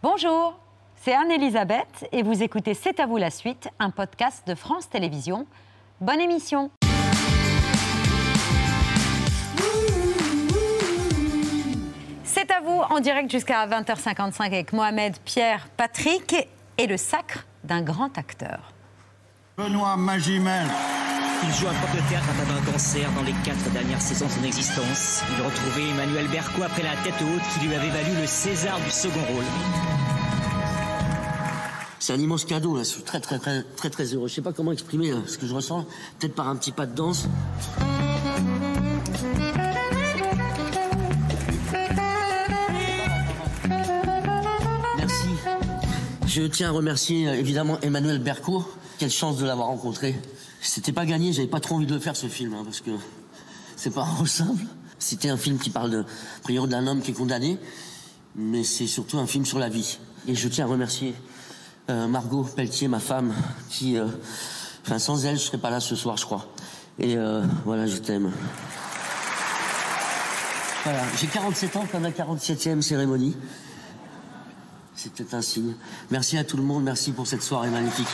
Bonjour, c'est Anne-Elisabeth et vous écoutez C'est à vous la suite, un podcast de France Télévisions. Bonne émission C'est à vous en direct jusqu'à 20h55 avec Mohamed, Pierre, Patrick et le sacre d'un grand acteur. Benoît Magimel. Il joue un prof de théâtre atteint d'un cancer dans les quatre dernières saisons de son existence. Il retrouvait Emmanuel Berco après la tête haute qui lui avait valu le César du second rôle. C'est un immense cadeau, là. Je suis très, très, très, très, très heureux. Je sais pas comment exprimer hein, ce que je ressens. Peut-être par un petit pas de danse. Merci. Je tiens à remercier euh, évidemment Emmanuel Berco. Quelle chance de l'avoir rencontré. C'était pas gagné, j'avais pas trop envie de le faire ce film, hein, parce que c'est pas un simple. C'était un film qui parle de, priori d'un homme qui est condamné, mais c'est surtout un film sur la vie. Et je tiens à remercier euh, Margot Pelletier, ma femme, qui, euh, enfin, sans elle, je serais pas là ce soir, je crois. Et euh, voilà, je t'aime. Voilà, j'ai 47 ans comme la 47e cérémonie. C'est peut-être un signe. Merci à tout le monde, merci pour cette soirée magnifique.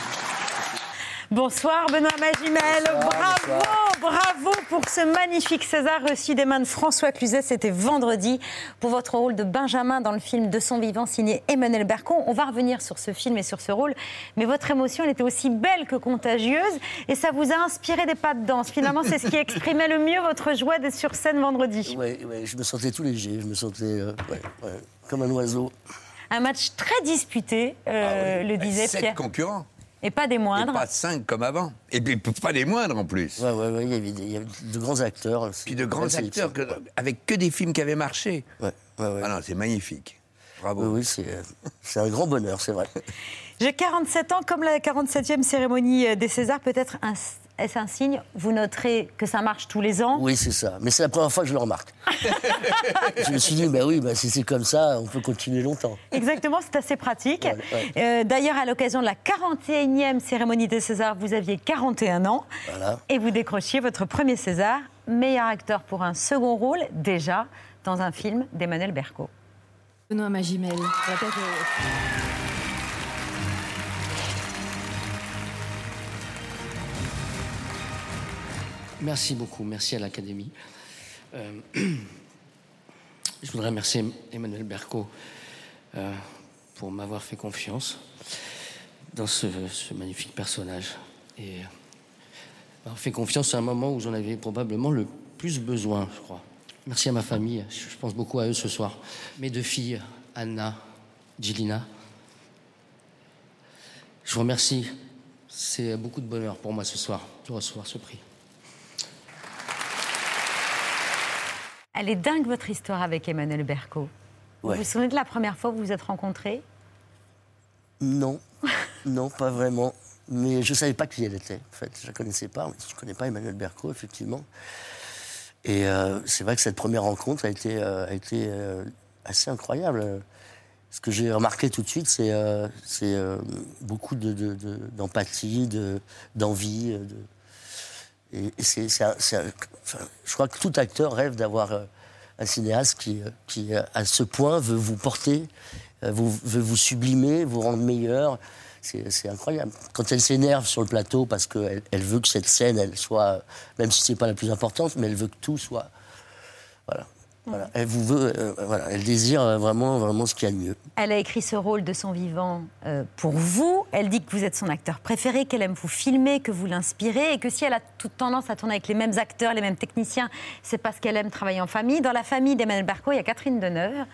Bonsoir Benoît Magimel, bravo, bravo pour ce magnifique César reçu des mains de François Cluzet, c'était vendredi, pour votre rôle de Benjamin dans le film De son vivant signé Emmanuel Bercon. On va revenir sur ce film et sur ce rôle, mais votre émotion elle était aussi belle que contagieuse et ça vous a inspiré des pas de danse. Finalement, c'est ce qui exprimait le mieux votre joie d'être sur scène vendredi. Ouais, ouais, je me sentais tout léger, je me sentais euh, ouais, ouais, comme un oiseau. Un match très disputé, euh, le disait Sept Pierre, concurrents. Et pas des Et moindres. pas cinq comme avant. Et puis pas des moindres en plus. Ouais, ouais, ouais, il y avait, de grands acteurs. aussi. Puis de grands acteurs que- avec que des films qui avaient marché. Ouais, ouais, ouais. Ah non, c'est magnifique. Bravo. Oui, oui, c'est euh, c'est un grand bonheur, c'est vrai. J'ai 47 ans, comme la 47e cérémonie euh, des Césars, peut-être un- est-ce un signe? Vous noterez que ça marche tous les ans? Oui, c'est ça. Mais c'est la première fois que je le remarque. je me suis dit, bah oui, bah, si c'est comme ça, on peut continuer longtemps. Exactement, c'est assez pratique. Ouais, ouais. Euh, D'ailleurs, à l'occasion de la 41e cérémonie des Césars, vous aviez 41 ans Voilà. et vous décrochiez votre premier César, meilleur acteur pour un second rôle, déjà dans un film d'Emmanuel Berco. Benoît Magimel. Merci beaucoup, merci à l'Académie. Euh, je voudrais remercier Emmanuel Berco euh, pour m'avoir fait confiance dans ce, magnifique personnage. Et m'avoir fait confiance à un moment où j'en avais probablement le plus besoin, je crois. Merci à ma famille, je pense beaucoup à eux ce soir. Mes deux filles, Anna, Gilina. Je vous remercie. C'est beaucoup de bonheur pour moi ce soir de recevoir ce prix. Elle est dingue, votre histoire avec Emmanuel Berco. Vous Ouais. vous souvenez de la première fois que vous vous êtes rencontrés? Non, non, pas vraiment. Mais je ne savais pas qui elle était, en fait. Je ne la connaissais pas. Je ne connais pas Emmanuel Berco, effectivement. Et euh, c'est vrai que cette première rencontre a été, euh, a été euh, assez incroyable. Ce que j'ai remarqué tout de suite, c'est beaucoup de- de- de- d'empathie, de, d'envie. de- et, c'est, un- enfin, je crois que tout acteur rêve d'avoir euh, un cinéaste qui, euh, qui, euh, à ce point, veut vous porter, veut vous sublimer, vous rendre meilleur. C'est, incroyable. Quand elle s'énerve sur le plateau parce qu'elle elle veut que cette scène, elle soit, même si c'est pas la plus importante, mais elle veut que tout soit, voilà. Voilà. Elle vous veut, euh, voilà. Elle désire euh, vraiment, vraiment ce qu'il y a de mieux. Elle a écrit ce rôle de son vivant euh, pour vous. Elle dit que vous êtes son acteur préféré, qu'elle aime vous filmer, que vous l'inspirez et que si elle a toute tendance à tourner avec les mêmes acteurs, les mêmes techniciens, c'est parce qu'elle aime travailler en famille. Dans la famille d'Emmanuel Berco, il y a Catherine Deneuve.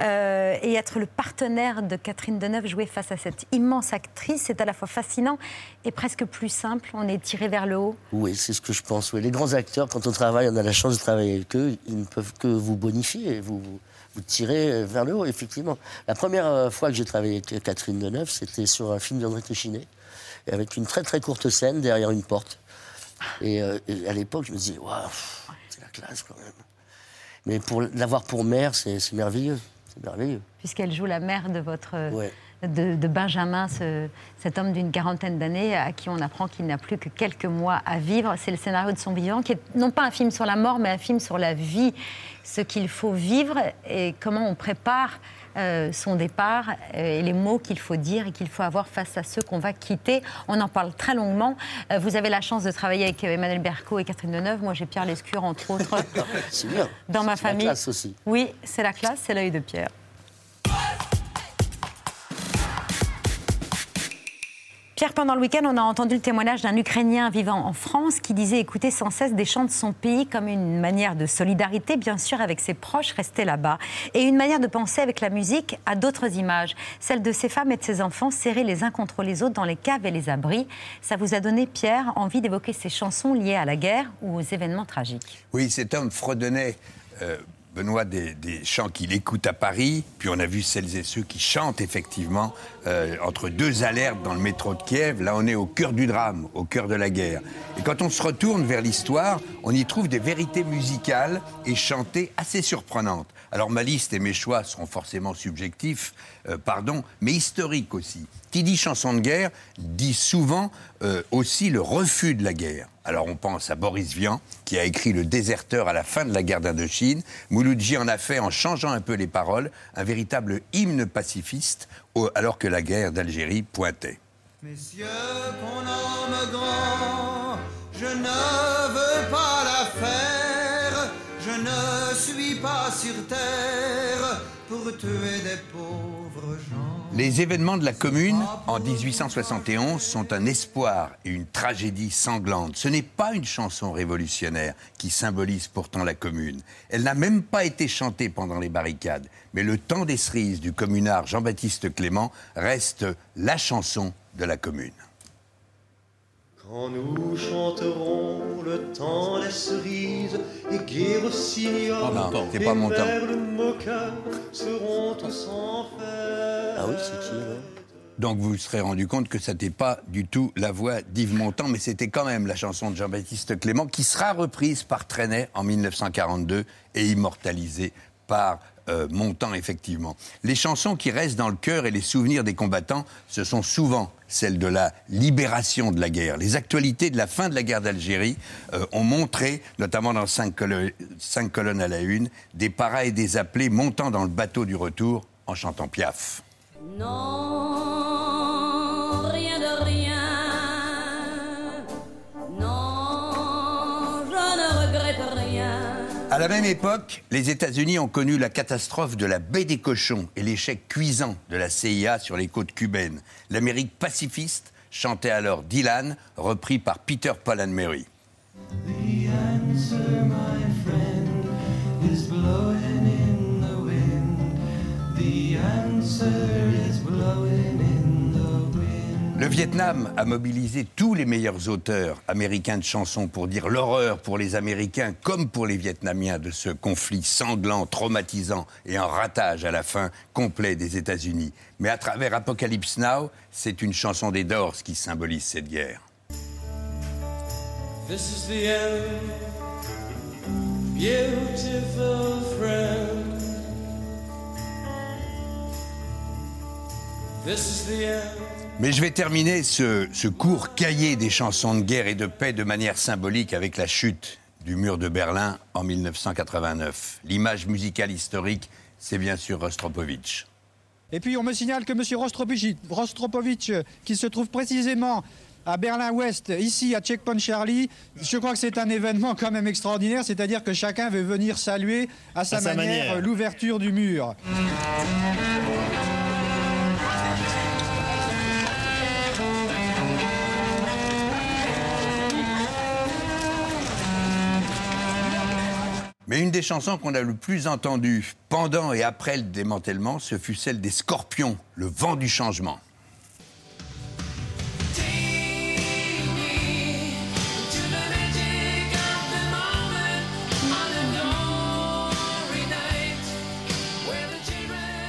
Euh, et être le partenaire de Catherine Deneuve, jouer face à cette immense actrice, c'est à la fois fascinant et presque plus simple. On est tiré vers le haut. Oui, c'est ce que je pense. Oui. Les grands acteurs, quand on travaille, on a la chance de travailler avec eux, ils ne peuvent que vous bonifier, et vous, vous, vous tirer vers le haut, effectivement. La première euh, fois que j'ai travaillé avec Catherine Deneuve, c'était sur un film d'André Téchiné, avec une très très courte scène derrière une porte. Et, euh, et à l'époque, je me disais, waouh, c'est la classe quand même. Mais pour l'avoir pour mère, c'est c'est merveilleux. C'est merveilleux. puisqu'elle joue la mère de votre, Ouais. De, de Benjamin, ce- cet homme d'une quarantaine d'années à qui on apprend qu'il n'a plus que quelques mois à vivre. C'est le scénario de son vivant, qui est non pas un film sur la mort, mais un film sur la vie, ce qu'il faut vivre et comment on prépare euh, son départ euh, et les mots qu'il faut dire et qu'il faut avoir face à ceux qu'on va quitter. On en parle très longuement. Euh, vous avez la chance de travailler avec Emmanuel Berco et Catherine Deneuve. Moi, j'ai Pierre Lescure, entre autres, bien. dans ma C'est la famille. classe aussi. Oui, c'est la classe, c'est l'œil de Pierre. Pierre, pendant le week-end, on a entendu le témoignage d'un Ukrainien vivant en France qui disait écouter sans cesse des chants de son pays comme une manière de solidarité, bien sûr, avec ses proches restés là-bas, et une manière de penser avec la musique à d'autres images, celle de ses femmes et de ses enfants serrés les uns contre les autres dans les caves et les abris. Ça vous a donné, Pierre, envie d'évoquer ces chansons liées à la guerre ou aux événements tragiques? Oui, cet homme fredonnait, euh, Benoît, des, chants qu'il écoute à Paris. Puis on a vu celles et ceux qui chantent effectivement euh, entre deux alertes dans le métro de Kiev. Là, on est au cœur du drame, au cœur de la guerre. Et quand on se retourne vers l'histoire, on y trouve des vérités musicales et chantées assez surprenantes. Alors ma liste et mes choix seront forcément subjectifs, euh, pardon, mais historiques aussi. Qui dit chanson de guerre dit souvent euh, aussi le refus de la guerre. Alors on pense à Boris Vian, qui a écrit Le déserteur à la fin de la guerre d'Indochine. Mouloudji en a fait, en changeant un peu les paroles, un véritable hymne pacifiste, alors que la guerre d'Algérie pointait. Messieurs qu'on nomme grand, je ne veux pas la faire, je ne suis pas sur terre pour tuer des pauvres gens. Les événements de la Commune en 1871 sont un espoir et une tragédie sanglante. Ce n'est pas une chanson révolutionnaire qui symbolise pourtant la Commune. Elle n'a même pas été chantée pendant les barricades. Mais le temps des cerises du communard Jean-Baptiste Clément reste la chanson de la Commune. Quand nous chanterons le temps des cerises et non, et pas mon temps. seront tous en fête. Ah Donc vous serez rendu compte que ce n'était pas du tout la voix d'Yves Montand, mais c'était quand même la chanson de Jean-Baptiste Clément qui sera reprise par Trenet en 1942 et immortalisée par euh, Montand, effectivement. Les chansons qui restent dans le cœur et les souvenirs des combattants, ce sont souvent celles de la libération de la guerre. Les actualités de la fin de la guerre d'Algérie euh, ont montré, notamment dans cinq colonnes à la une, des paras et des appelés montant dans le bateau du retour en chantant Piaf. Non, rien de rien. Non, je ne regrette rien. À la même époque, les États-Unis ont connu la catastrophe de la baie des cochons et l'échec cuisant de la CIA sur les côtes cubaines. L'Amérique pacifiste chantait alors Dylan, repris par Peter Paul and Mary. The answer, my friend, is blowing Le Vietnam a mobilisé tous les meilleurs auteurs américains de chansons pour dire l'horreur pour les Américains comme pour les Vietnamiens de ce conflit sanglant, traumatisant et un ratage à la fin complet des États-Unis. Mais à travers Apocalypse Now, c'est une chanson des Doors qui symbolise cette guerre. This is the end, beautiful. Mais je vais terminer ce, ce court cahier des chansons de guerre et de paix de manière symbolique avec la chute du mur de Berlin en 1989. L'image musicale historique, c'est bien sûr Rostropovitch. Et puis on me signale que M. Rostropovitch, Rostropovitch, qui se trouve précisément à Berlin-Ouest, ici à Checkpoint Charlie, je crois que c'est un événement quand même extraordinaire, c'est-à-dire que chacun veut venir saluer à sa, À sa manière, manière. l'ouverture du mur. Mais une des chansons qu'on a le plus entendues pendant et après le démantèlement, ce fut celle des Scorpions, Le vent du changement.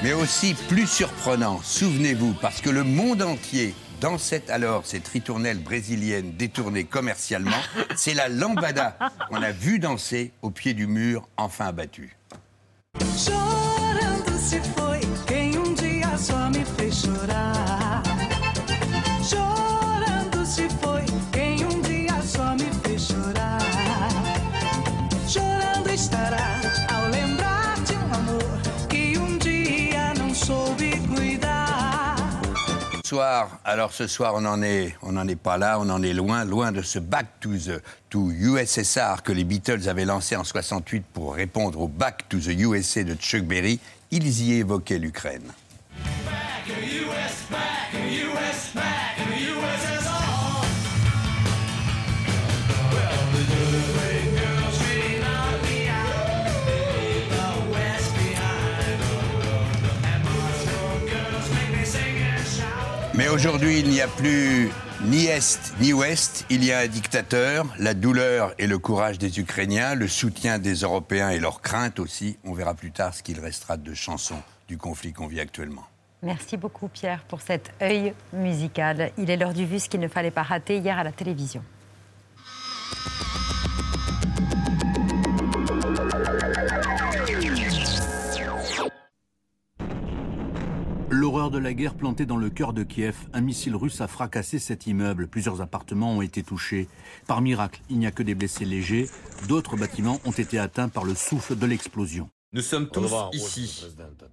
Mais aussi plus surprenant, souvenez-vous, parce que le monde entier dansait alors cette ritournelle brésilienne détournée commercialement, c'est la lambada qu'on a vu danser au pied du mur enfin abattu. Chorando se foi quem um dia só me fez chorar. Alors ce soir on n'en est pas là, on en est loin, loin de ce Back to the USSR que les Beatles avaient lancé en 68 pour répondre au Back to the USA de Chuck Berry. Ils y évoquaient l'Ukraine. Mais aujourd'hui, il n'y a plus ni Est ni Ouest, il y a un dictateur, la douleur et le courage des Ukrainiens, le soutien des Européens et leurs craintes aussi. On verra plus tard ce qu'il restera de chansons du conflit qu'on vit actuellement. Merci beaucoup Pierre pour cet œil musical. Il est l'heure du vu, ce qu'il ne fallait pas rater hier à la télévision. De la guerre plantée dans le cœur de Kiev, un missile russe a fracassé cet immeuble. Plusieurs appartements ont été touchés. Par miracle, il n'y a que des blessés légers. D'autres bâtiments ont été atteints par le souffle de l'explosion. Nous sommes tous ici.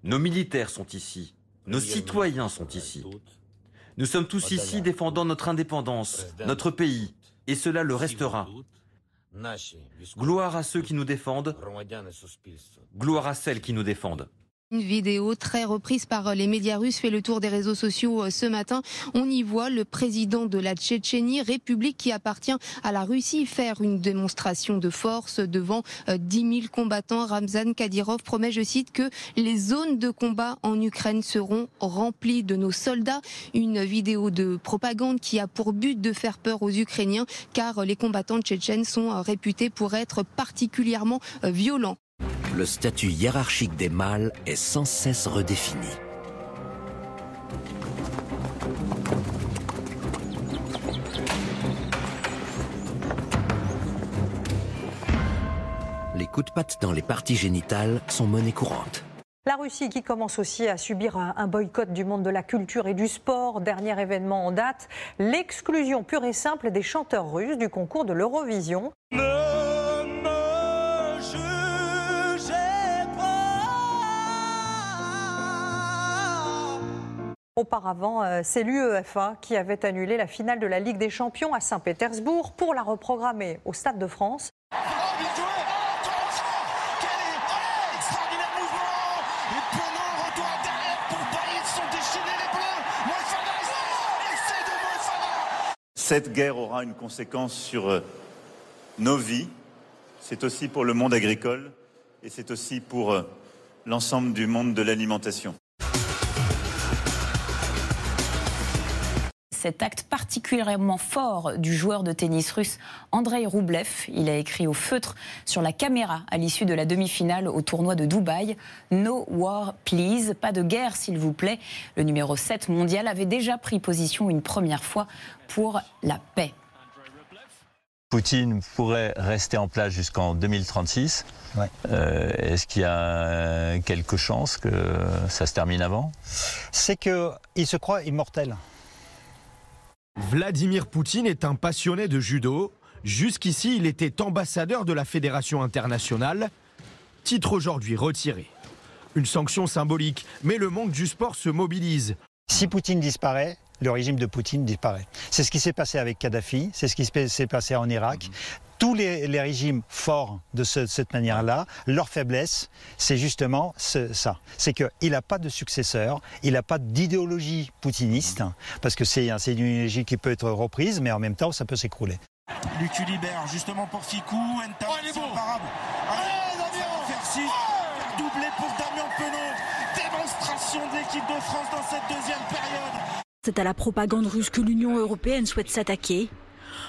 Nos militaires sont ici. Nos citoyens sont ici. Nous sommes tous ici défendant notre indépendance, notre pays, et cela le restera. Gloire à ceux qui nous défendent, gloire à celles qui nous défendent. Une vidéo très reprise par les médias russes fait le tour des réseaux sociaux euh, ce matin. On y voit le président de la Tchétchénie, république qui appartient à la Russie, faire une démonstration de force devant euh, 10 000 combattants. Ramzan Kadyrov promet, je cite, que les zones de combat en Ukraine seront remplies de nos soldats. Une vidéo de propagande qui a pour but de faire peur aux Ukrainiens, car les combattants tchétchènes sont euh, réputés pour être particulièrement euh, violents. Le statut hiérarchique des mâles est sans cesse redéfini. Les coups de patte dans les parties génitales sont monnaie courante. La Russie qui commence aussi à subir un, un boycott du monde de la culture et du sport. Dernier événement en date, l'exclusion pure et simple des chanteurs russes du concours de l'Eurovision. Auparavant, euh, c'est l'UEFA qui avait annulé la finale de la Ligue des Champions à Saint-Pétersbourg pour la reprogrammer au Stade de France. Cette guerre aura une conséquence sur euh, nos vies. C'est aussi pour le monde agricole et c'est aussi pour euh, l'ensemble du monde de l'alimentation. Cet acte particulièrement fort du joueur de tennis russe Andrei Roublev. Il a écrit au feutre sur la caméra à l'issue de la demi-finale au tournoi de Dubaï No war please, pas de guerre s'il vous plaît. Le numéro 7 mondial avait déjà pris position une première fois pour la paix. Poutine pourrait rester en place jusqu'en 2036. Euh, Est-ce qu'il y a quelque chance que ça se termine avant? C'est qu'il se croit immortel. Vladimir Poutine est un passionné de judo. Jusqu'ici, il était ambassadeur de la Fédération internationale. Titre aujourd'hui retiré. Une sanction symbolique, mais le monde du sport se mobilise. Si Poutine disparaît, le régime de Poutine disparaît. C'est ce qui s'est passé avec Kadhafi, c'est ce qui s'est passé en Irak. Tous les, les, régimes forts de ce, cette manière-là, leur faiblesse, c'est justement ce, ça. C'est qu'il n'a pas de successeur, il n'a pas d'idéologie poutiniste, parce que c'est une idéologie qui peut être reprise, mais en même temps, ça peut s'écrouler. Lucu libère justement pour Ficou, Enta, oh, il est bon. imparable. Allez, Damien. Oh doublé pour Damien Penaud. Démonstration de l'équipe de France dans cette deuxième période. C'est à la propagande russe que l'Union européenne souhaite s'attaquer.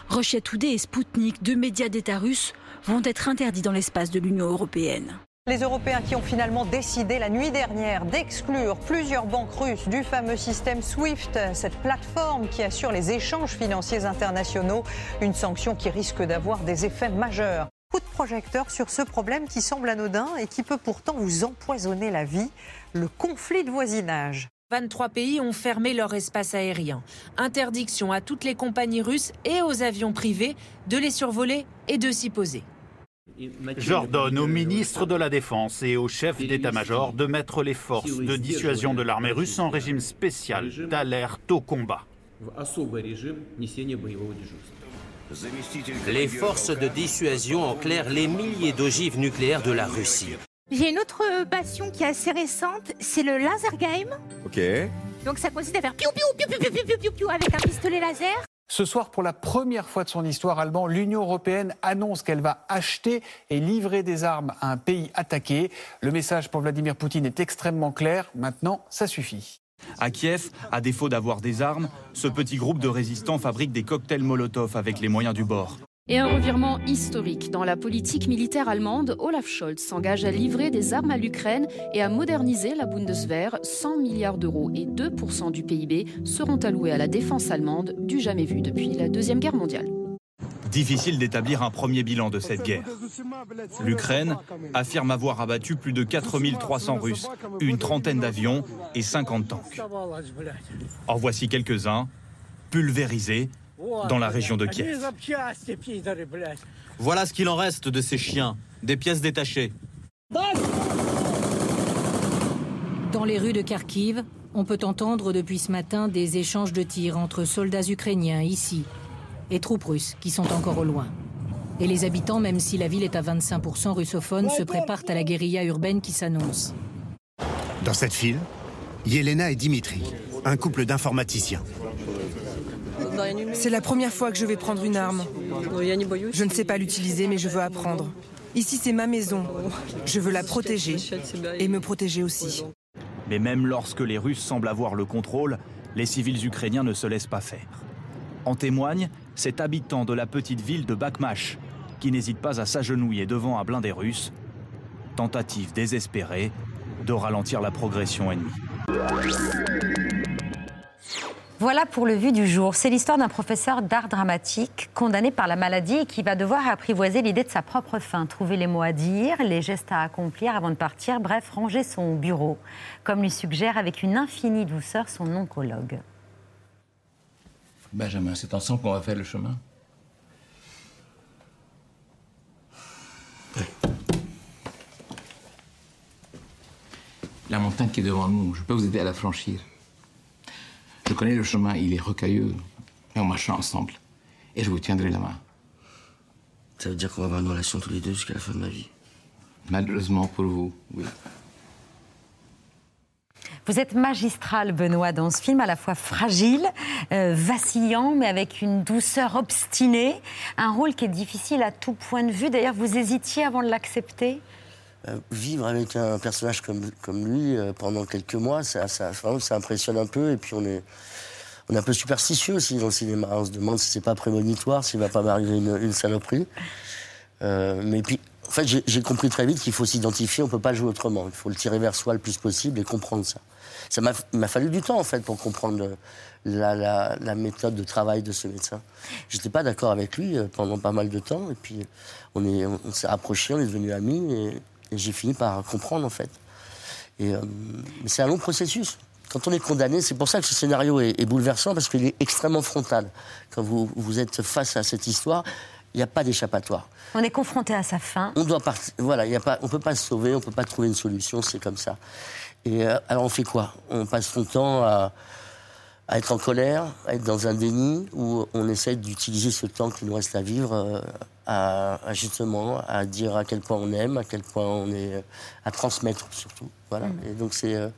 Russia Today et Sputnik, deux médias d'État russes, vont être interdits dans l'espace de l'Union européenne. Les Européens qui ont finalement décidé la nuit dernière d'exclure plusieurs banques russes du fameux système SWIFT, cette plateforme qui assure les échanges financiers internationaux, une sanction qui risque d'avoir des effets majeurs. Coup de projecteur sur ce problème qui semble anodin et qui peut pourtant vous empoisonner la vie, le conflit de voisinage. 23 pays ont fermé leur espace aérien. Interdiction à toutes les compagnies russes et aux avions privés de les survoler et de s'y poser. J'ordonne au ministre de la Défense et au chef d'état-major de mettre les forces de dissuasion de l'armée russe en régime spécial d'alerte au combat. Les forces de dissuasion en clair les milliers d'ogives nucléaires de la Russie. J'ai une autre passion qui est assez récente, c'est le laser game. Ok. Donc ça consiste à faire piou piou piou piou piou piou piou piou avec un pistolet laser. Ce soir, pour la première fois de son histoire, Allemand, l'Union européenne annonce qu'elle va acheter et livrer des armes à un pays attaqué. Le message pour Vladimir Poutine est extrêmement clair. Maintenant, ça suffit. À Kiev, à défaut d'avoir des armes, ce petit groupe de résistants fabrique des cocktails Molotov avec les moyens du bord. Et un revirement historique dans la politique militaire allemande, Olaf Scholz s'engage à livrer des armes à l'Ukraine et à moderniser la Bundeswehr. 100 milliards d'euros et 2% du PIB seront alloués à la défense allemande, du jamais vu depuis la Deuxième Guerre mondiale. Difficile d'établir un premier bilan de cette guerre. L'Ukraine affirme avoir abattu plus de 4300 Russes, une trentaine d'avions et 50 tanks. En voici quelques-uns, pulvérisés dans la région de Kiev. Voilà ce qu'il en reste de ces chiens, des pièces détachées. Dans les rues de Kharkiv, on peut entendre depuis ce matin des échanges de tirs entre soldats ukrainiens ici et troupes russes qui sont encore au loin. Et les habitants, même si la ville est à 25% russophone, se préparent à la guérilla urbaine qui s'annonce. Dans cette file, Yelena et Dimitri, un couple d'informaticiens. C'est la première fois que je vais prendre une arme. Je ne sais pas l'utiliser, mais je veux apprendre. Ici, c'est ma maison. Je veux la protéger et me protéger aussi. Mais même lorsque les Russes semblent avoir le contrôle, les civils ukrainiens ne se laissent pas faire. En témoigne cet habitant de la petite ville de Bakhmash, qui n'hésite pas à s'agenouiller devant un blindé russe. Tentative désespérée de ralentir la progression ennemie. Voilà pour le vu du jour. C'est l'histoire d'un professeur d'art dramatique condamné par la maladie et qui va devoir apprivoiser l'idée de sa propre fin, trouver les mots à dire, les gestes à accomplir avant de partir, bref, ranger son bureau, comme lui suggère avec une infinie douceur son oncologue. Benjamin, c'est ensemble qu'on va faire le chemin. La montagne qui est devant nous, je peux vous aider à la franchir. Je connais le chemin, il est rocailleux, mais on marchera ensemble. Et je vous tiendrai la main. Ça veut dire qu'on va avoir une relation tous les deux jusqu'à la fin de ma vie. Malheureusement pour vous, oui. Vous êtes magistral, Benoît, dans ce film, à la fois fragile, euh, vacillant, mais avec une douceur obstinée. Un rôle qui est difficile à tout point de vue. D'ailleurs, vous hésitiez avant de l'accepter? Euh, vivre avec un personnage comme, comme lui euh, pendant quelques mois, ça, ça, vraiment, ça impressionne un peu. Et puis on est, on est un peu superstitieux aussi dans le cinéma. On se demande si c'est pas prémonitoire, s'il va pas m'arriver une, une saloperie. Euh, mais puis, en fait, j'ai- compris très vite qu'il faut s'identifier, on peut pas jouer autrement. Il faut le tirer vers soi le plus possible et comprendre ça. Ça m'a fallu du temps, en fait, pour comprendre la, méthode de travail de ce médecin. J'étais pas d'accord avec lui pendant pas mal de temps. Et puis, on est- on, on s'est rapprochés, on est devenus amis. Et j'ai fini par comprendre, en fait. Et, euh, mais c'est un long processus. Quand on est condamné, c'est pour ça que ce scénario est, est bouleversant, parce qu'il est extrêmement frontal. Quand vous, vous êtes face à cette histoire, il n'y a pas d'échappatoire. On est confronté à sa fin. On doit partir. Voilà, il y a pas, on peut pas se sauver, on peut pas trouver une solution, c'est comme ça. Et euh, alors on fait quoi? On passe son temps à, à être en colère, à être dans un déni, ou on essaie d'utiliser ce temps qui nous reste à vivre euh, à, à justement à dire à quel point on aime, à quel point on est à transmettre surtout. Voilà. Mm. Et donc c'est, euh,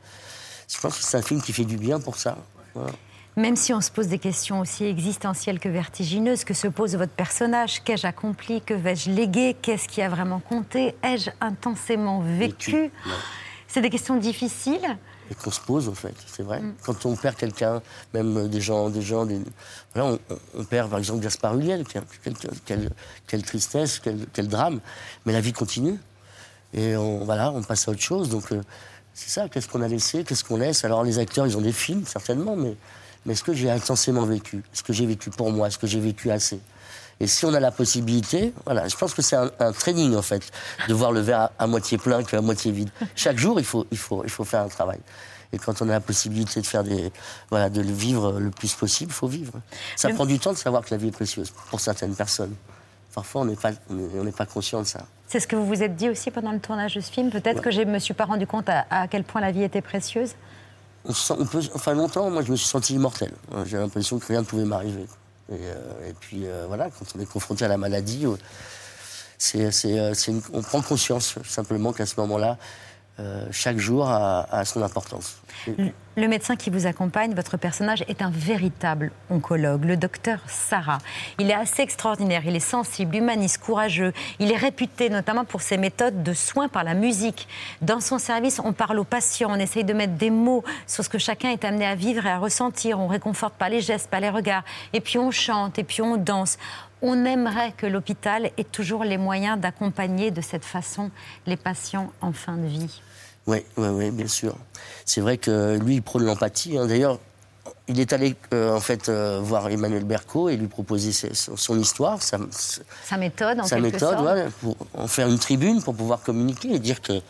je pense que c'est un film qui fait du bien pour ça. Voilà. Même si on se pose des questions aussi existentielles que vertigineuses, que se pose votre personnage, qu'ai-je accompli, que vais-je léguer, qu'est-ce qui a vraiment compté, ai-je intensément vécu C'est des questions difficiles. Et qu'on se pose en fait, c'est vrai. Quand on perd quelqu'un, même des gens, des gens, des... Voilà, on, perd par exemple Gaspard quelle- quelle- quelle tristesse, quel, quel drame, mais la vie continue et on, voilà, on passe à autre chose. Donc euh, c'est ça, qu'est-ce qu'on a laissé, qu'est-ce qu'on laisse? Alors les acteurs, ils ont des films certainement, mais, mais est-ce que j'ai intensément vécu, est-ce que j'ai vécu pour moi, est-ce que j'ai vécu assez et si on a la possibilité, voilà, je pense que c'est un, un training en fait, de voir le verre à, à moitié plein qu'à moitié vide. Chaque jour, il faut, il faut, il faut faire un travail. Et quand on a la possibilité de faire des, voilà, de le vivre le plus possible, il faut vivre. Ça prend du temps de savoir que la vie est précieuse pour certaines personnes. Parfois, on n'est pas, on n'est pas conscient de ça. C'est ce que vous vous êtes dit aussi pendant le tournage de ce film. Peut-être que je ne me suis pas rendu compte à, à quel point la vie était précieuse. On, se sent- on peut, enfin, longtemps, moi, je me suis senti immortel. J'ai l'impression que rien ne pouvait m'arriver. Et, euh, et puis, euh, voilà, quand on est confronté à la maladie, euh, c'est, on prend conscience simplement qu'à ce moment-là, euh, chaque jour a, a son importance. Le médecin qui vous accompagne, votre personnage, est un véritable oncologue, le docteur Sarah. Il est assez extraordinaire, il est sensible, humaniste, courageux. Il est réputé notamment pour ses méthodes de soins par la musique. Dans son service, on parle aux patients, on essaye de mettre des mots sur ce que chacun est amené à vivre et à ressentir. On réconforte pas les gestes, pas les regards. Et puis on chante, et puis on danse. On aimerait que l'hôpital ait toujours les moyens d'accompagner de cette façon les patients en fin de vie. Oui, oui, oui, bien sûr. C'est vrai que lui, il prône l'empathie. hein. D'ailleurs, il est allé euh, en fait euh, voir Emmanuel Berco et lui proposer ses- son, histoire, sa, Sa méthode, en sa quelque méthode, sorte. pour en faire une tribune pour pouvoir communiquer et dire que,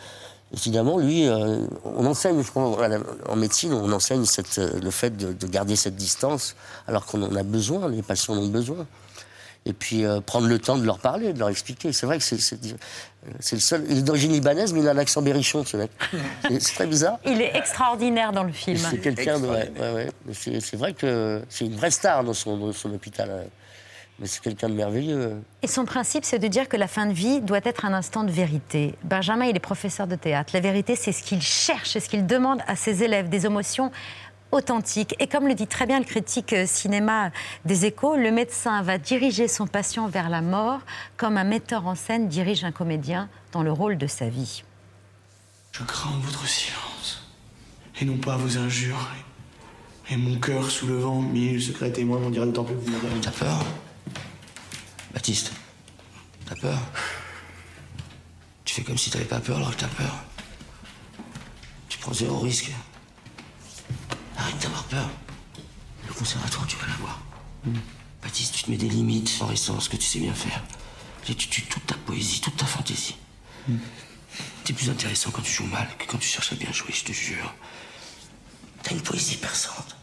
évidemment, lui, euh, on enseigne, je crois, voilà, en médecine, on enseigne cette, le fait de, de garder cette distance, alors qu'on en a besoin, les patients en ont besoin. Et puis euh, prendre le temps de leur parler, de leur expliquer. C'est vrai que c'est c'est- c'est le seul. Il est d'origine libanaise, mais il a un accent berrichon, ce mec. C'est- C'est très bizarre. Il est extraordinaire dans le film. C'est quelqu'un de. ouais, ouais, ouais. Mais C'est c'est vrai que c'est une vraie star dans son, dans son hôpital. Mais c'est quelqu'un de merveilleux. Et son principe, c'est de dire que la fin de vie doit être un instant de vérité. Benjamin, il est professeur de théâtre. La vérité, c'est ce qu'il cherche, c'est ce qu'il demande à ses élèves, des émotions authentiques. Et comme le dit très bien le critique euh, cinéma des échos, le médecin va diriger son patient vers la mort comme un metteur en scène dirige un comédien dans le rôle de sa vie. Je crains votre silence, et non pas vos injures. Et mon cœur soulevant mille secrets témoins m'en dira d'autant plus que vous m'avez. T'as peur? Baptiste, t'as peur? Tu fais comme si t'avais pas peur alors que t'as peur. Tu prends zéro risque. Arrête d'avoir peur. Le conservatoire, tu vas l'avoir. Baptiste, tu te mets des limites en restant ce que tu sais bien faire. Et tu tues toute ta poésie, toute ta fantaisie. T'es plus intéressant quand tu joues mal que quand tu cherches à bien jouer, je te jure. T'as une poésie perçante.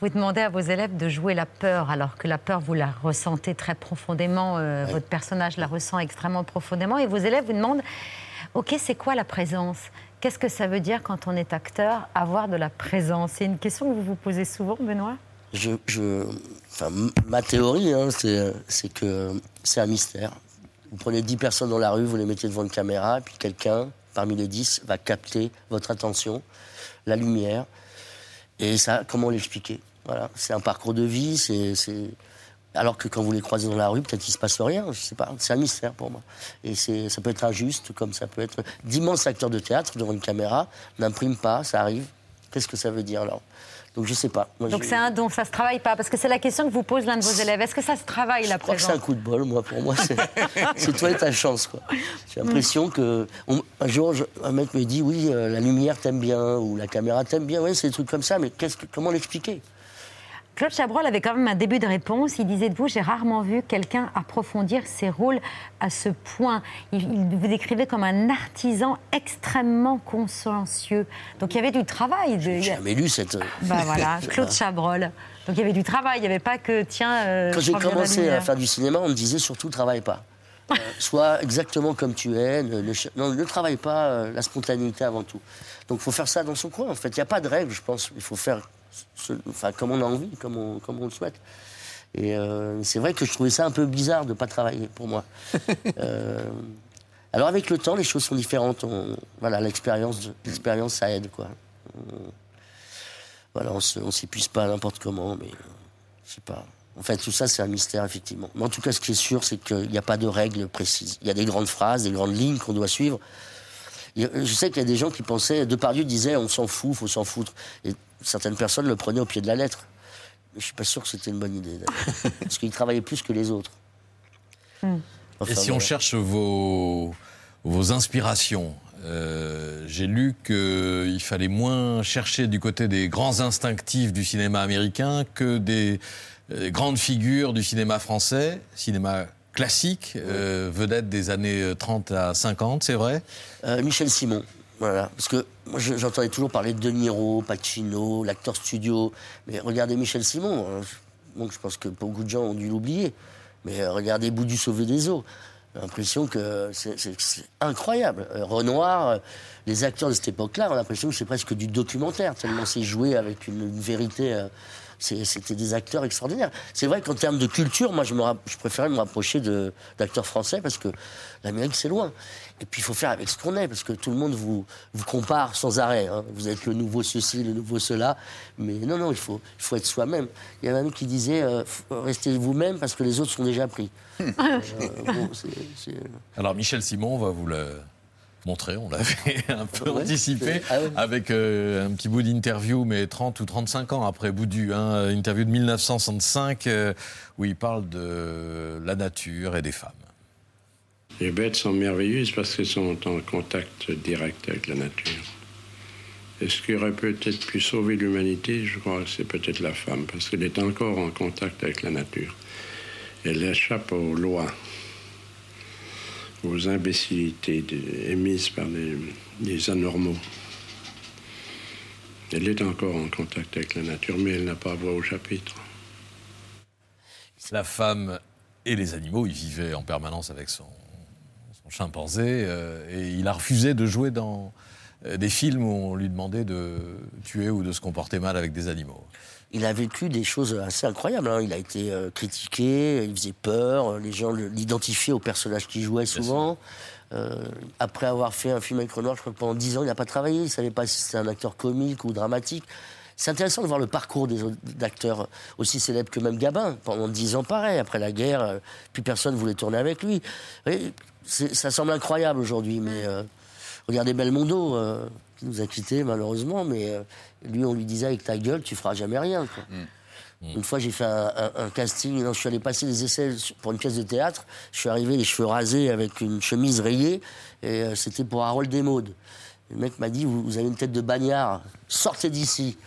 Vous demandez à vos élèves de jouer la peur, alors que la peur, vous la ressentez très profondément, euh, votre personnage la ressent extrêmement profondément, et vos élèves vous demandent, OK, c'est quoi la présence? Qu'est-ce que ça veut dire quand on est acteur, avoir de la présence? C'est une question que vous vous posez souvent, Benoît? Je, ma théorie, hein, c'est que c'est un mystère. Vous prenez 10 personnes dans la rue, vous les mettez devant une caméra, puis quelqu'un, parmi les 10, va capter votre attention, la lumière. Et ça, comment l'expliquer? Voilà, c'est un parcours de vie, c'est... Alors que quand vous les croisez dans la rue, peut-être qu'il se passe rien, je sais pas. C'est un mystère pour moi. Et c'est- ça peut être injuste, comme ça peut être... D'immenses acteurs de théâtre devant une caméra n'impriment pas, ça arrive. Qu'est-ce que ça veut dire alors? Donc je sais pas. Moi, Donc c'est un don, ça se travaille pas Parce que c'est la question que vous pose l'un de vos élèves. Est-ce que ça se travaille, la crois que c'est un coup de bol, moi, pour moi. C'est c'est toi et ta chance, quoi. J'ai l'impression que. on- un jour, je- un mec me dit Oui, euh, la lumière t'aime bien, ou la caméra t'aime bien. Oui, c'est des trucs comme ça, mais qu'est-ce que, comment l'expliquer? Claude Chabrol avait quand même un début de réponse. Il disait de vous, j'ai rarement vu quelqu'un approfondir ses rôles à ce point. Il, il vous décrivait comme un artisan extrêmement consciencieux. Donc il y avait du travail. De, J'ai jamais lu cette. Bah voilà, Claude Chabrol. Donc il y avait du travail. Il n'y avait pas que tiens. euh, Quand j'ai commencé à faire du cinéma, on me disait surtout travaille pas. Euh, sois exactement comme tu es. Ne, non, ne travaille pas euh, la spontanéité avant tout. Donc il faut faire ça dans son coin. En fait, il n'y a pas de règle, je pense. Il faut faire ce- enfin, comme on a envie, comme on, comme on le souhaite. Et euh, c'est vrai que je trouvais ça un peu bizarre de ne pas travailler pour moi. Euh, alors avec le temps, les choses sont différentes. On- voilà, l'expérience, l'expérience, ça aide, quoi. On- voilà, on on s'épuise pas n'importe comment, mais euh, je sais pas. En fait, tout ça, c'est un mystère, effectivement. Mais en tout cas, ce qui est sûr, c'est qu'il n'y a pas de règles précises. Il y a des grandes phrases, des grandes lignes qu'on doit suivre. A- Je sais qu'il y a des gens qui pensaient, Depardieu disait, on s'en fout, faut s'en foutre. Et certaines personnes le prenaient au pied de la lettre. Mais je suis pas sûr que c'était une bonne idée, d'ailleurs. parce qu'il travaillait plus que les autres. Enfin, Et si on cherche vos, vos inspirations, euh, j'ai lu qu'il fallait moins chercher du côté des grands instinctifs du cinéma américain que des euh, grandes figures du cinéma français, cinéma classique, euh, vedette des années 30 à 50, c'est vrai? Euh, Michel Simon. Voilà, parce que j'entendais toujours parler de De Niro, Pacino, l'acteur studio. Mais regardez Michel Simon. hein. Bon, je pense que beaucoup de gens ont dû l'oublier. Mais euh, regardez Bout du Sauvé des Eaux. J'ai l'impression que c'est incroyable. Euh, Renoir, euh, les acteurs de cette époque-là, on a l'impression que c'est presque du documentaire, tellement c'est joué avec une, vérité. C'était des acteurs extraordinaires. C'est vrai qu'en termes de culture, moi, je, me je préférais me rapprocher de- d'acteurs français parce que l'Amérique, c'est loin. Et puis, il faut faire avec ce qu'on est parce que tout le monde vous, vous compare sans arrêt. hein. Vous êtes le nouveau ceci, le nouveau cela. Mais non, non, il faut, il faut être soi-même. Il y avait un qui disait euh, F- restez vous-même parce que les autres sont déjà pris. Euh, bon, c'est- c'est- Alors Michel Simon, on va vous le montrer, on l'avait un peu Ouais. anticipé, Ah ouais. avec euh, un petit bout d'interview, mais 30 ou 35 ans après Boudu, hein, interview de 1965, euh, où il parle de la nature et des femmes. Les bêtes sont merveilleuses parce qu'elles sont en contact direct avec la nature. Et ce qui aurait peut-être pu sauver l'humanité, je crois, c'est peut-être la femme, parce qu'elle est encore en contact avec la nature. Elle échappe aux lois, aux imbécilités émises par les, les anormaux. Elle est encore en contact avec la nature, mais elle n'a pas voix au chapitre. La femme et les animaux, il vivait en permanence avec son, son chimpanzé, euh, et il a refusé de jouer dans euh, des films où on lui demandait de tuer ou de se comporter mal avec des animaux. Il a vécu des choses assez incroyables. hein. Il a été euh, critiqué, il faisait peur, euh, les gens l'identifiaient au personnage qu'il jouait souvent. Euh, après avoir fait un film avec Renoir, je crois que pendant 10 ans, il n'a pas travaillé. Il ne savait pas si c'était un acteur comique ou dramatique. C'est intéressant de voir le parcours des acteurs aussi célèbres que même Gabin. Pendant 10 ans, pareil. Après la guerre, plus personne ne voulait tourner avec lui. Voyez, ça semble incroyable aujourd'hui, mais euh, regardez Belmondo, qui nous a quittés malheureusement, mais euh, lui, on lui disait avec ta gueule, tu feras jamais rien. quoi. Une fois, j'ai fait un, un- un casting, non, je suis allé passer des essais pour une pièce de théâtre. Je suis arrivé les cheveux rasés avec une chemise rayée, et euh, c'était pour Harold Desmaudes. Le mec m'a dit vous, vous avez une tête de bagnard, sortez d'ici.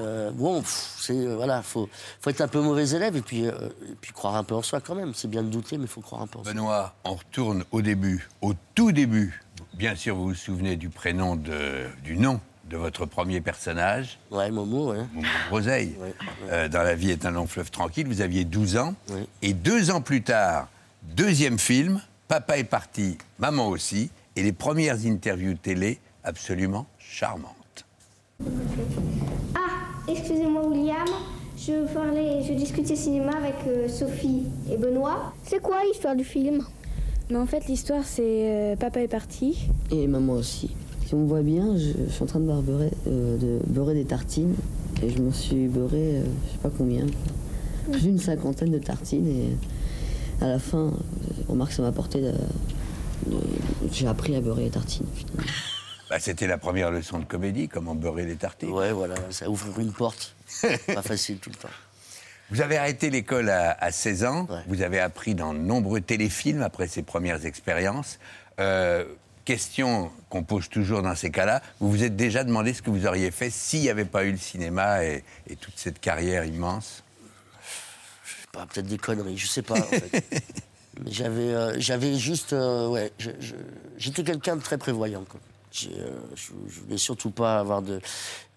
Euh, bon, c'est voilà, faut faut être un peu mauvais élève et puis euh, et puis croire un peu en soi quand même. C'est bien de douter, mais il faut croire un peu en soi. Benoît, on retourne au début, au tout début. Bien sûr, vous vous souvenez du prénom, de, du nom de votre premier personnage. Ouais, Momo, ouais. Momo Groseille. Euh, dans La vie est un long fleuve tranquille, vous aviez 12 ans. Et deux ans plus tard, deuxième film, Papa est parti, Maman aussi, et les premières interviews télé absolument charmantes. Ah, excusez-moi William, je parlais, je discutais cinéma avec euh, Sophie et Benoît. C'est quoi l'histoire du film? Mais en fait, l'histoire, c'est euh, papa est parti. Et maman aussi. Si on me voit bien, je, je suis en train de beurrer, euh, de beurrer des tartines. Et je me suis beurré, euh, je sais pas combien, plus d'une cinquantaine de tartines. Et à la fin, euh, on remarque que ça m'a apporté. de- de- J'ai appris à beurrer les tartines. finalement. Bah, C'était la première leçon de comédie, comment beurrer les tartines. Ouais, voilà, ça ouvre une porte. Pas facile tout le temps. Vous avez arrêté l'école à, à 16 ans. Vous avez appris dans de nombreux téléfilms après ces premières expériences. Euh, question qu'on pose toujours dans ces cas-là. Vous vous êtes déjà demandé ce que vous auriez fait s'il n'y avait pas eu le cinéma et, et toute cette carrière immense? Pas, peut-être des conneries, je sais pas. En fait. Mais j'avais, euh, j'avais juste, euh, ouais, je- je- j'étais quelqu'un de très prévoyant. Quoi. Euh, je, je voulais surtout pas avoir de,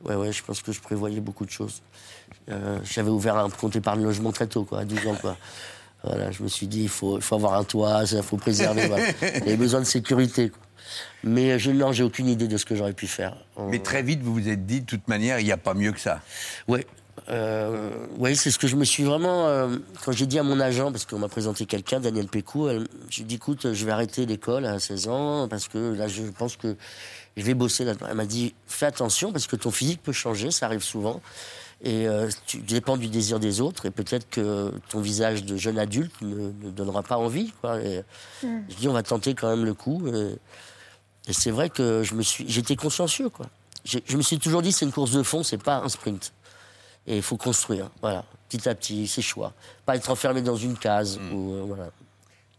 ouais, ouais, je pense que je prévoyais beaucoup de choses. Euh, j'avais ouvert un compte épargne logement très tôt, quoi, à 12 ans, quoi. Voilà, je me suis dit, il faut, il faut avoir un toit, il faut préserver. voilà. J'avais besoin de sécurité. Quoi. Mais je, non, j'ai aucune idée de ce que j'aurais pu faire. Mais très vite, vous vous êtes dit, de toute manière, il n'y a pas mieux que ça. Ouais. Euh, ouais, c'est ce que je me suis vraiment. euh, quand j'ai dit à mon agent, parce qu'on m'a présenté quelqu'un, Daniel Pécou, j'ai dit écoute, je vais arrêter l'école à 16 ans, parce que là, je pense que je vais bosser là-dedans. Elle m'a dit fais attention, parce que ton physique peut changer, ça arrive souvent. Et euh, tu dépends du désir des autres, et peut-être que ton visage de jeune adulte ne, ne donnera pas envie. Quoi. Et Mm. Je dis on va tenter quand même le coup. Et, et c'est vrai que je me suis, j'étais consciencieux. Quoi. Je me suis toujours dit c'est une course de fond, c'est pas un sprint. Et il faut construire, voilà, petit à petit, ses choix. Pas être enfermé dans une case. Ou, euh, voilà.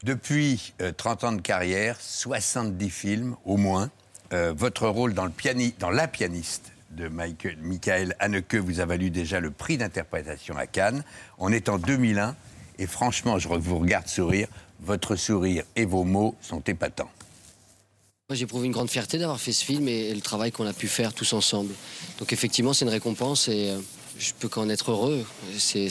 Depuis euh, 30 ans de carrière, 70 films au moins. Euh, votre rôle dans, le piani- dans La pianiste de Michael, Michael Haneke vous a valu déjà le prix d'interprétation à Cannes. On est en 2001 et franchement, je vous regarde sourire. Votre sourire et vos mots sont épatants. Moi, j'éprouve une grande fierté d'avoir fait ce film et, le travail qu'on a pu faire tous ensemble. Donc effectivement, c'est une récompense et euh, je peux qu'en être heureux. C'est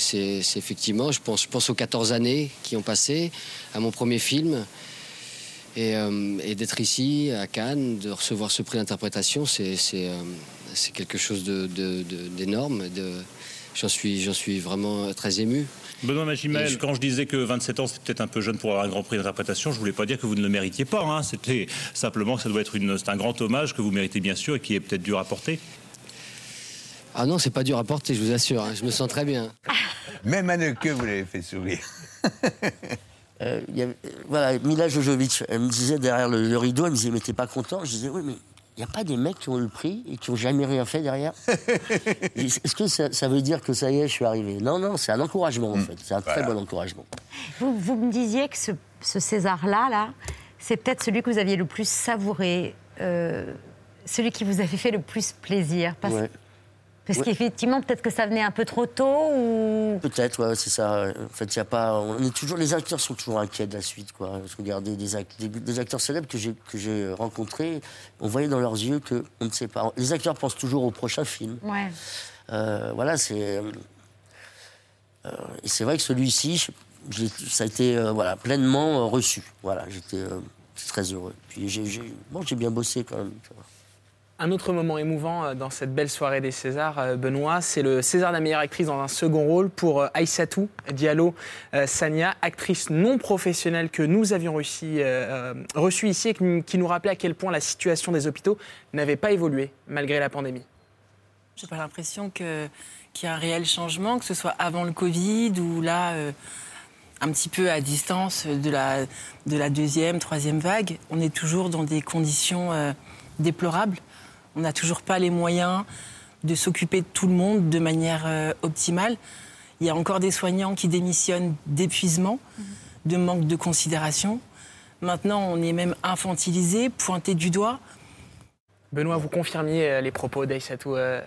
effectivement, je pense, je pense aux 14 années qui ont passé, à mon premier film. Et, euh, et d'être ici, à Cannes, de recevoir ce prix d'interprétation, c'est euh, quelque chose d'énorme. De, J'en suis, suis vraiment très ému. Benoît Magimel, quand je disais que 27 ans, c'est peut-être un peu jeune pour avoir un grand prix d'interprétation, je voulais pas dire que vous ne le méritiez pas. Hein. C'était simplement que ça doit être une, un grand hommage que vous méritez bien sûr et qui est peut-être dur à porter. Ah non, c'est pas dur à porter, je vous assure. Hein. Je me sens très bien. Même à que vous l'avez fait sourire. Euh, voilà, Mila Jojovic, elle me disait derrière le, rideau, elle me disait, mais t'es pas content? Je disais, oui, mais il n'y a pas des mecs qui ont eu le prix et qui n'ont jamais rien fait derrière? Est-ce que ça, veut dire que ça y est, je suis arrivé? Non, non, c'est un encouragement en mm. fait. C'est un très bon encouragement. Vous, vous, me disiez que ce, César-là, là, c'est peut-être celui que vous aviez le plus savouré, euh, celui qui vous avait fait le plus plaisir. Parce, parce qu'effectivement, peut-être que ça venait un peu trop tôt ou... Peut-être, ouais, c'est ça. En fait, y a pas... On est toujours... Les acteurs sont toujours inquiets de la suite. Quoi. Regardez des, des, acteurs célèbres que j'ai rencontrés, on voyait dans leurs yeux qu'on ne sait pas. Les acteurs pensent toujours au prochain film. Ouais. Euh, voilà, c'est... Euh, et c'est vrai que celui-ci, ça a été euh, voilà, pleinement reçu. Voilà, j'étais très heureux. Puis j'ai bon, bien bossé quand même. Un autre moment émouvant euh, dans cette belle soirée des Césars, euh, Benoît, c'est le César de la meilleure actrice dans un second rôle pour euh, Aïssatou Diallo Sania, actrice non professionnelle que nous avions reçue reçu ici et qui nous rappelait à quel point la situation des hôpitaux n'avait pas évolué malgré la pandémie. J'ai pas l'impression qu'il y a un réel changement, que ce soit avant le Covid ou là, un petit peu à distance de la, de la deuxième, troisième vague. On est toujours dans des conditions déplorables. On n'a toujours pas les moyens de s'occuper de tout le monde de manière euh, optimale. Il y a encore des soignants qui démissionnent d'épuisement, de manque de considération. Maintenant, on est même infantilisé, pointé du doigt. Benoît, vous confirmiez euh, les propos d'Aïssatou euh,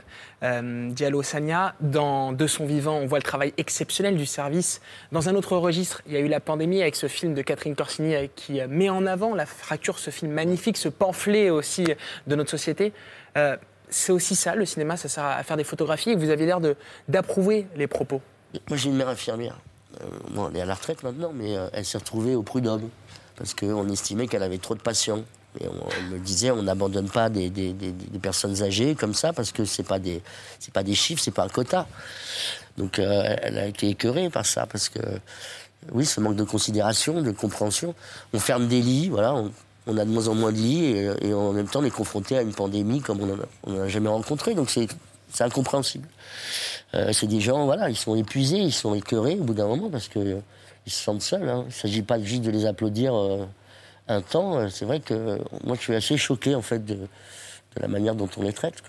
Diallo Sania. Dans De son vivant, on voit le travail exceptionnel du service. Dans un autre registre, il y a eu la pandémie avec ce film de Catherine Corsini qui met en avant la fracture, ce film magnifique, ce pamphlet aussi de notre société. Euh, c'est aussi ça, le cinéma, ça sert à faire des photographies. vous aviez l'air d'approuver les propos. Moi, j'ai une mère infirmière. Euh, bon, elle est à la retraite maintenant, mais euh, elle s'est retrouvée au prud'homme parce qu'on estimait qu'elle avait trop de patients. Et on, me disait, on n'abandonne pas des, personnes âgées comme ça parce que c'est pas des, pas des chiffres, c'est pas un quota. Donc elle a été écœurée par ça parce que oui, ce manque de considération, de compréhension. On ferme des lits, voilà, a de moins en moins de lits et, en même temps on est confronté à une pandémie comme on n'en a jamais rencontré. Donc c'est incompréhensible. Euh, c'est des gens, voilà, ils sont épuisés, ils sont écœurés au bout d'un moment parce qu'ils se sentent seuls. Hein. Il ne s'agit pas juste de les applaudir euh, un temps. C'est vrai que moi je suis assez choqué en fait de, la manière dont on les traite.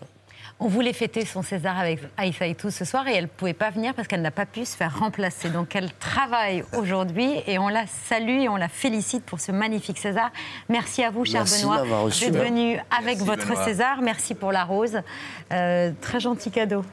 On voulait fêter son César avec Aïssa et tout ce soir et elle ne pouvait pas venir parce qu'elle n'a pas pu se faire remplacer. Donc elle travaille aujourd'hui et on la salue et on la félicite pour ce magnifique César. Merci à vous, cher Benoît, d'être venu avec votre César. Merci pour la rose. Euh, très gentil cadeau.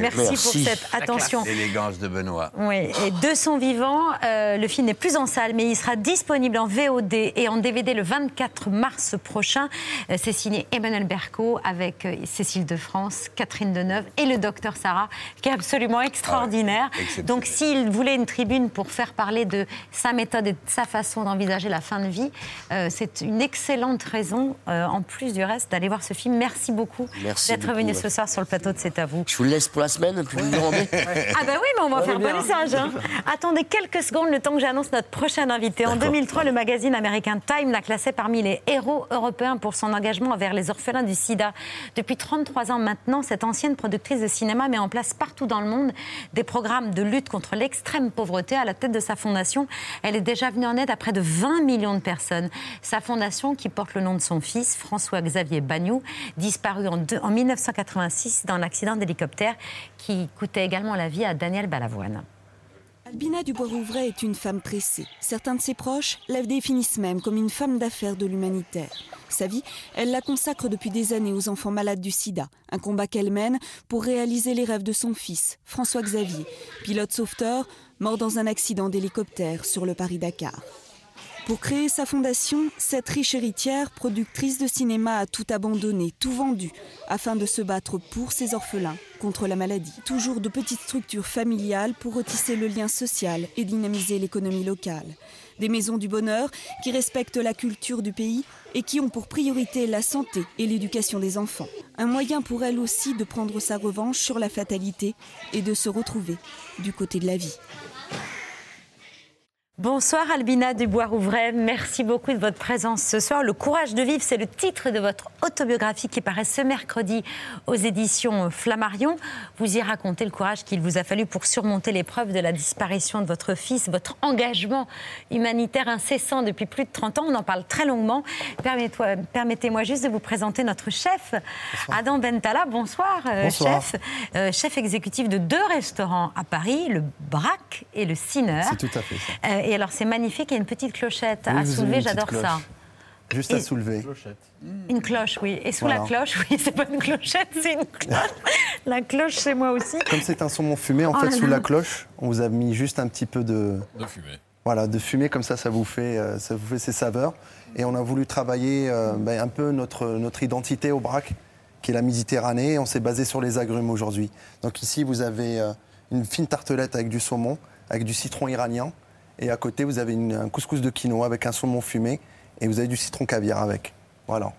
Merci, pour cette attention. L'élégance de Benoît. Oui, et de son vivant, euh, le film n'est plus en salle, mais il sera disponible en VOD et en DVD le 24 mars prochain. Euh, c'est signé Emmanuel Berco avec Cécile de France. Catherine Deneuve et le docteur Sarah, qui est absolument extraordinaire. Ah Donc s'il voulait une tribune pour faire parler de sa méthode et de sa façon d'envisager la fin de vie, euh, c'est une excellente raison, euh, en plus du reste, d'aller voir ce film. Merci beaucoup d'être venu ce soir sur le plateau de C'est à vous. Je vous laisse pour la semaine, puis vous Ah ben oui, mais on va faire bon message. Hein. Attendez quelques secondes le temps que j'annonce notre prochain invité. En 2003, le magazine américain Time l'a classé parmi les héros européens pour son engagement envers les orphelins du sida. Depuis 33 ans maintenant, Maintenant, cette ancienne productrice de cinéma met en place partout dans le monde des programmes de lutte contre l'extrême pauvreté. À la tête de sa fondation, elle est déjà venue en aide à près de 20 millions de personnes. Sa fondation, qui porte le nom de son fils, François-Xavier Bagnou, disparu en, en 1986 dans l'accident d'hélicoptère qui coûtait également la vie à Daniel Balavoine. Albina Dubois-Rouvray est une femme pressée. Certains de ses proches la définissent même comme une femme d'affaires de l'humanitaire. Sa vie, elle la consacre depuis des années aux enfants malades du sida, un combat qu'elle mène pour réaliser les rêves de son fils, François Xavier, pilote sauveteur, mort dans un accident d'hélicoptère sur le Paris-Dakar. Pour créer sa fondation, cette riche héritière, productrice de cinéma, a tout abandonné, tout vendu, afin de se battre pour ses orphelins, contre la maladie. Toujours de petites structures familiales pour retisser le lien social et dynamiser l'économie locale. Des maisons du bonheur qui respectent la culture du pays et qui ont pour priorité la santé et l'éducation des enfants. Un moyen pour elle aussi de prendre sa revanche sur la fatalité et de se retrouver du côté de la vie. Bonsoir Albina Dubois-Rouvray, merci beaucoup de votre présence ce soir. Le courage de vivre, c'est le titre de votre autobiographie qui paraît ce mercredi aux éditions Flammarion. Vous y racontez le courage qu'il vous a fallu pour surmonter l'épreuve de la disparition de votre fils, votre engagement humanitaire incessant depuis plus de 30 ans. On en parle très longuement. Permettez-moi juste de vous présenter notre chef, Adam Bentala. Bonsoir, euh, chef. Euh, chef exécutif de deux restaurants à Paris, le Brac et le Ciner. C'est tout à fait ça. Euh, et alors, c'est magnifique, il y a une petite clochette à soulever, j'adore ça. Juste à soulever. Une cloche, oui. Et sous la cloche, oui, c'est pas une clochette, c'est une cloche. la cloche, c'est moi aussi. Comme c'est un saumon fumé, en oh fait, sous la cloche, on vous a mis juste un petit peu de... De fumée. Voilà, de fumée, comme ça, ça vous fait, euh, ça vous fait ses saveurs. Et on a voulu travailler euh, ben, un peu notre, notre identité au brac, qui est la Méditerranée. on s'est basé sur les agrumes aujourd'hui. Donc ici, vous avez une fine tartelette avec du saumon, avec du citron iranien, et à côté, vous avez un couscous de quinoa avec un saumon fumé. Et vous avez du citron caviar avec. Voilà.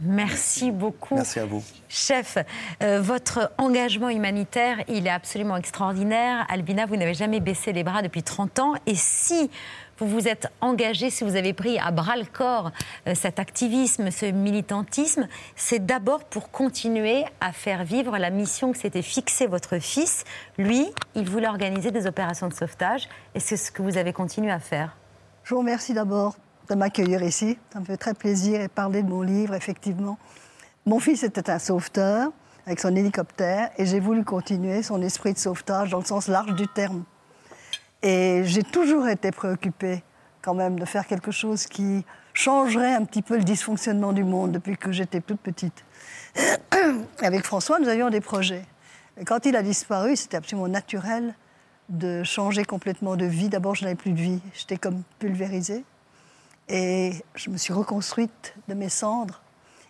Merci beaucoup. Merci à vous. Chef, euh, votre engagement humanitaire, il est absolument extraordinaire. Albina, vous n'avez jamais baissé les bras depuis 30 ans. Et si vous vous êtes engagé, si vous avez pris à bras le corps euh, cet activisme, ce militantisme, c'est d'abord pour continuer à faire vivre la mission que s'était fixée votre fils. Lui, il voulait organiser des opérations de sauvetage et c'est ce que vous avez continué à faire. Je vous remercie d'abord de m'accueillir ici. Ça me fait très plaisir et parler de mon livre, effectivement. Mon fils était un sauveteur avec son hélicoptère et j'ai voulu continuer son esprit de sauvetage dans le sens large du terme. Et j'ai toujours été préoccupée quand même de faire quelque chose qui changerait un petit peu le dysfonctionnement du monde depuis que j'étais toute petite. Avec François, nous avions des projets. Et quand il a disparu, c'était absolument naturel de changer complètement de vie. D'abord, je n'avais plus de vie. J'étais comme pulvérisée. Et je me suis reconstruite de mes cendres.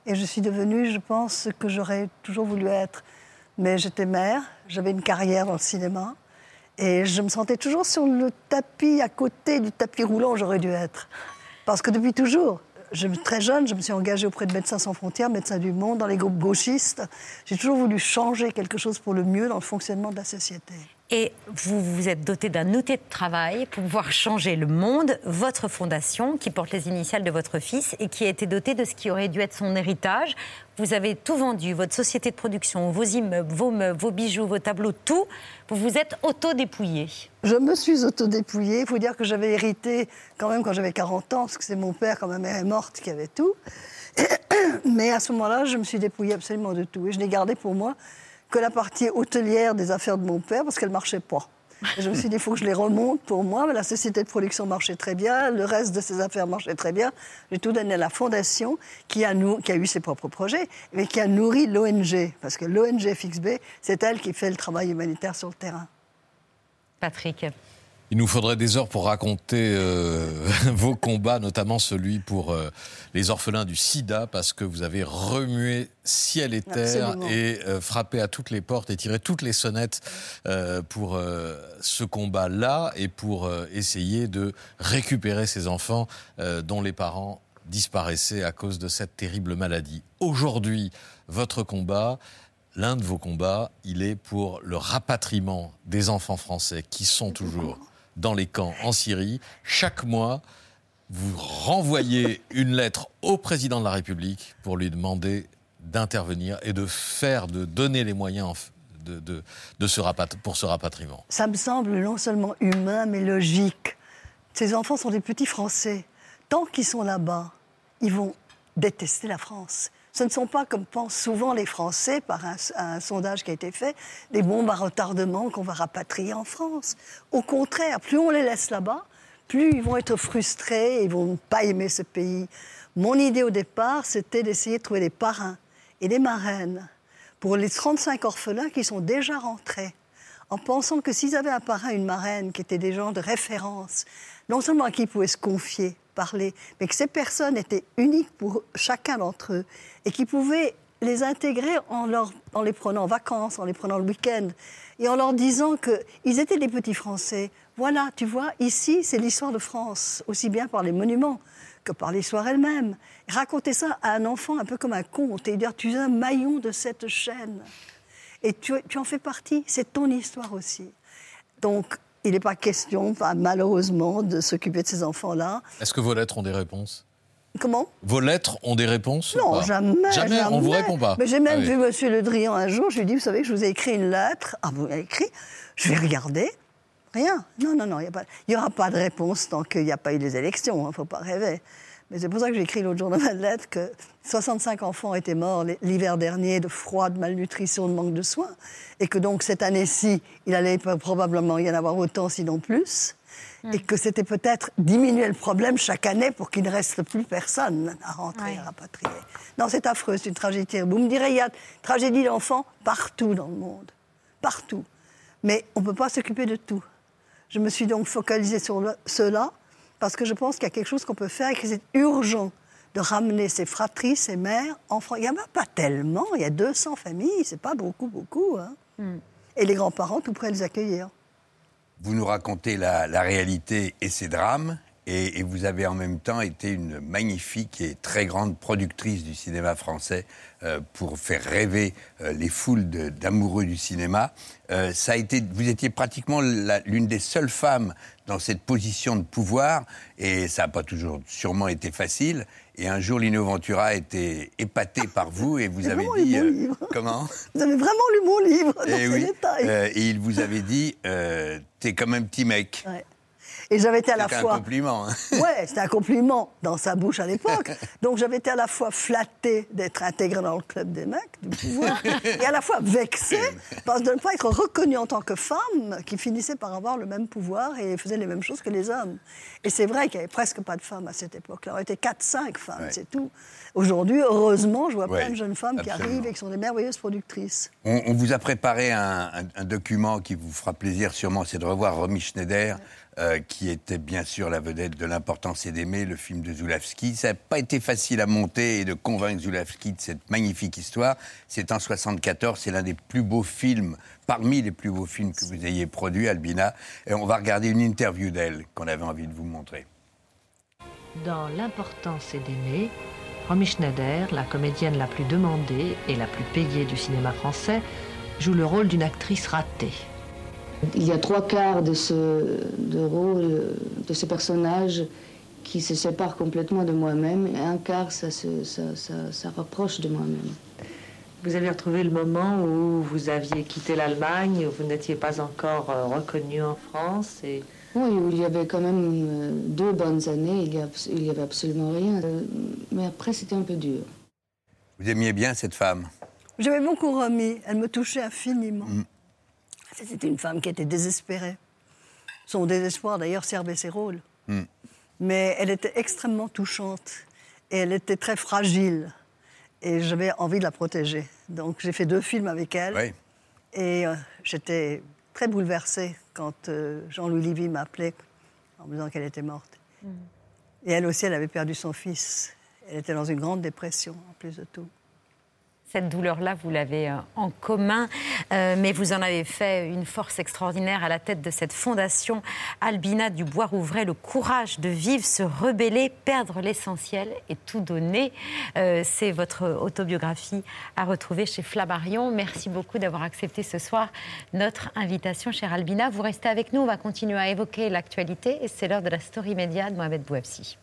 Et je suis devenue, je pense, ce que j'aurais toujours voulu être. Mais j'étais mère, j'avais une carrière dans le cinéma. Et je me sentais toujours sur le tapis à côté du tapis roulant où j'aurais dû être. Parce que depuis toujours, je, très jeune, je me suis engagée auprès de Médecins sans frontières, Médecins du Monde, dans les groupes gauchistes. J'ai toujours voulu changer quelque chose pour le mieux dans le fonctionnement de la société. Et vous vous êtes doté d'un outil de travail pour pouvoir changer le monde. Votre fondation, qui porte les initiales de votre fils et qui a été dotée de ce qui aurait dû être son héritage. Vous avez tout vendu, votre société de production, vos immeubles, vos meubles, vos bijoux, vos tableaux, tout. Vous vous êtes auto-dépouillé. Je me suis auto-dépouillée. Il faut dire que j'avais hérité quand même quand j'avais 40 ans, parce que c'est mon père, quand ma mère est morte, qui avait tout. Mais à ce moment-là, je me suis dépouillée absolument de tout. Et je l'ai gardé pour moi que la partie hôtelière des affaires de mon père parce qu'elle ne marchait pas. je me suis dit, il faut que je les remonte pour moi. La société de production marchait très bien, le reste de ses affaires marchait très bien. J'ai tout donné à la fondation qui a, qui a eu ses propres projets, mais qui a nourri l'ONG. Parce que l'ONG FXB, c'est elle qui fait le travail humanitaire sur le terrain. Patrick. Il nous faudrait des heures pour raconter euh, vos combats, notamment celui pour euh, les orphelins du sida, parce que vous avez remué ciel et terre et euh, frappé à toutes les portes et tiré toutes les sonnettes pour ce combat-là et pour essayer de récupérer ces enfants dont les parents disparaissaient à cause de cette terrible maladie. Aujourd'hui, votre combat, l'un de vos combats, il est pour le rapatriement des enfants français qui sont toujours dans les camps en Syrie. Chaque mois, vous renvoyez une lettre au président de la République pour lui demander d'intervenir et de faire, de donner les moyens de, de, ce pour ce rapatriement. Ça me semble non seulement humain, mais logique. Ces enfants sont des petits Français. Tant qu'ils sont là-bas, ils vont détester la France. Ce ne sont pas, comme pensent souvent les Français, par un, sondage qui a été fait, des bombes à retardement qu'on va rapatrier en France. Au contraire, plus on les laisse là-bas, plus ils vont être frustrés et ils vont pas aimer ce pays. Mon idée au départ, c'était d'essayer de trouver des parrains et des marraines pour les 35 orphelins qui sont déjà rentrés, en pensant que s'ils avaient un parrain, une marraine, qui étaient des gens de référence, non seulement à qui ils pouvaient se confier, parler, mais que ces personnes étaient uniques pour chacun d'entre eux et qui pouvaient les intégrer en, les prenant en vacances, en les prenant le week-end, et en leur disant qu'ils étaient des petits Français. Voilà, tu vois, ici, c'est l'histoire de France, aussi bien par les monuments que par l'histoire elle-même. Raconter ça à un enfant un peu comme un conte et dire tu es un maillon de cette chaîne. Et tu, tu en fais partie, c'est ton histoire aussi. Donc, il n'est pas question, malheureusement, de s'occuper de ces enfants-là. Est-ce que vos lettres ont des réponses? Comment? Vos lettres ont des réponses Non, jamais, jamais. on vous répond pas. Mais j'ai même ah vu Monsieur Le Drian un jour. Je lui ai dit, vous savez que je vous ai écrit une lettre. Ah, vous avez écrit? Je vais regarder. Rien. Non, non, non. Il n'y aura pas de réponse tant qu'il n'y a pas eu les élections. Il hein, ne faut pas rêver. Mais c'est pour ça que j'ai écrit l'autre jour dans ma lettre que 65 enfants étaient morts l'hiver dernier de froid, de malnutrition, de manque de soins. Et que donc cette année-ci, il allait probablement y en avoir autant, sinon plus. Hmm. Et que c'était peut-être diminuer le problème chaque année pour qu'il ne reste plus personne à rentrer, à rapatrier. Non, c'est affreux, c'est une tragédie. Vous me direz, il y a tragédie d'enfants partout dans le monde. Partout. Mais on ne peut pas s'occuper de tout. Je me suis donc focalisée sur cela parce que je pense qu'il y a quelque chose qu'on peut faire et que c'est urgent de ramener ces fratries, ces mères, enfants. Il n'y en a pas tellement, il y a 200 familles, c'est pas beaucoup, beaucoup. Hein. Hmm. Et les grands-parents tout près de les accueillir. Vous nous racontez la, réalité et ses drames, et, vous avez en même temps été une magnifique et très grande productrice du cinéma français euh, pour faire rêver euh, les foules d'amoureux du cinéma. Euh, ça a été, vous étiez pratiquement l'une des seules femmes dans cette position de pouvoir, et ça n'a pas toujours sûrement été facile. Et un jour, Lino Ventura a été épaté par vous et vous avez dit comment? Vous avez vraiment lu mon livre dans et eh oui, et il vous avait dit, t'es comme un petit mec. Et j'avais été à la fois. C'était un compliment. Hein. Ouais, c'était un compliment dans sa bouche à l'époque. Donc j'avais été à la fois flattée d'être intégrée dans le club des mecs, du pouvoir, et à la fois vexée parce de ne pas être reconnue en tant que femme qui finissait par avoir le même pouvoir et faisait les mêmes choses que les hommes. Et c'est vrai qu'il n'y avait presque pas de femmes à cette époque-là. On était 4-5 femmes, c'est tout. Aujourd'hui, heureusement, je vois plein de jeunes femmes qui arrivent et qui sont des merveilleuses productrices. On, vous a préparé un, document qui vous fera plaisir sûrement, c'est de revoir Romy Schneider. Euh, qui était bien sûr la vedette de l'importance et d'aimer, le film de Zulawski. Ça n'a pas été facile à monter et de convaincre Zulawski de cette magnifique histoire. C'est en 74, c'est l'un des plus beaux films, parmi les plus beaux films que vous ayez produits, Albina. Et on va regarder une interview d'elle qu'on avait envie de vous montrer. Dans l'importance et d'aimer, Romy Schneider, la comédienne la plus demandée et la plus payée du cinéma français, joue le rôle d'une actrice ratée. Il y a trois quarts de ce de rôle, de ce personnage qui se sépare complètement de moi-même, et un quart, ça, ça, ça, ça rapproche de moi-même. Vous avez retrouvé le moment où vous aviez quitté l'Allemagne, où vous n'étiez pas encore euh, reconnu en France et... Oui, où il y avait quand même euh, deux bonnes années, il n'y avait absolument rien. Euh, mais après, c'était un peu dur. Vous aimiez bien cette femme? J'avais beaucoup remis, elle me touchait infiniment. Mm. C'était une femme qui était désespérée. Son désespoir, d'ailleurs, servait ses rôles. Hmm. Mais elle était extrêmement touchante et elle était très fragile. Et j'avais envie de la protéger. Donc j'ai fait deux films avec elle. Et euh, j'étais très bouleversée quand euh, Jean-Louis Livy m'appelait en me disant qu'elle était morte. Hmm. Et elle aussi, elle avait perdu son fils. Elle était dans une grande dépression, en plus de tout cette douleur-là, vous l'avez euh, en commun, euh, mais vous en avez fait une force extraordinaire à la tête de cette fondation Albina du Bois-Rouvray, le courage de vivre, se rebeller, perdre l'essentiel et tout donner. Euh, c'est votre autobiographie à retrouver chez Flammarion. Merci beaucoup d'avoir accepté ce soir notre invitation, chère Albina. Vous restez avec nous, on va continuer à évoquer l'actualité et c'est l'heure de la story média de Mohamed Bouabsi.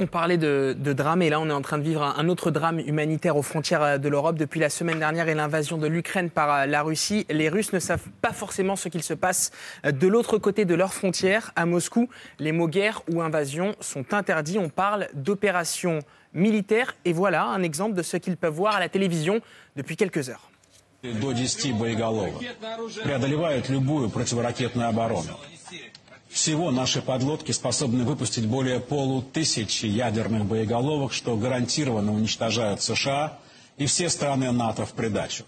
On parlait de, drame et là on est en train de vivre un, autre drame humanitaire aux frontières euh, de l'Europe. Depuis la semaine dernière et l'invasion de l'Ukraine par euh, la Russie, les Russes ne savent pas forcément ce qu'il se passe euh, de l'autre côté de leurs frontières. À Moscou, les mots guerre ou invasion sont interdits. On parle d'opération militaire et voilà un exemple de ce qu'ils peuvent voir à la télévision depuis quelques heures. Всего наши подлодки способны выпустить более полутысячи ядерных боеголовок, что гарантированно уничтожают США и все страны НАТО в придачу.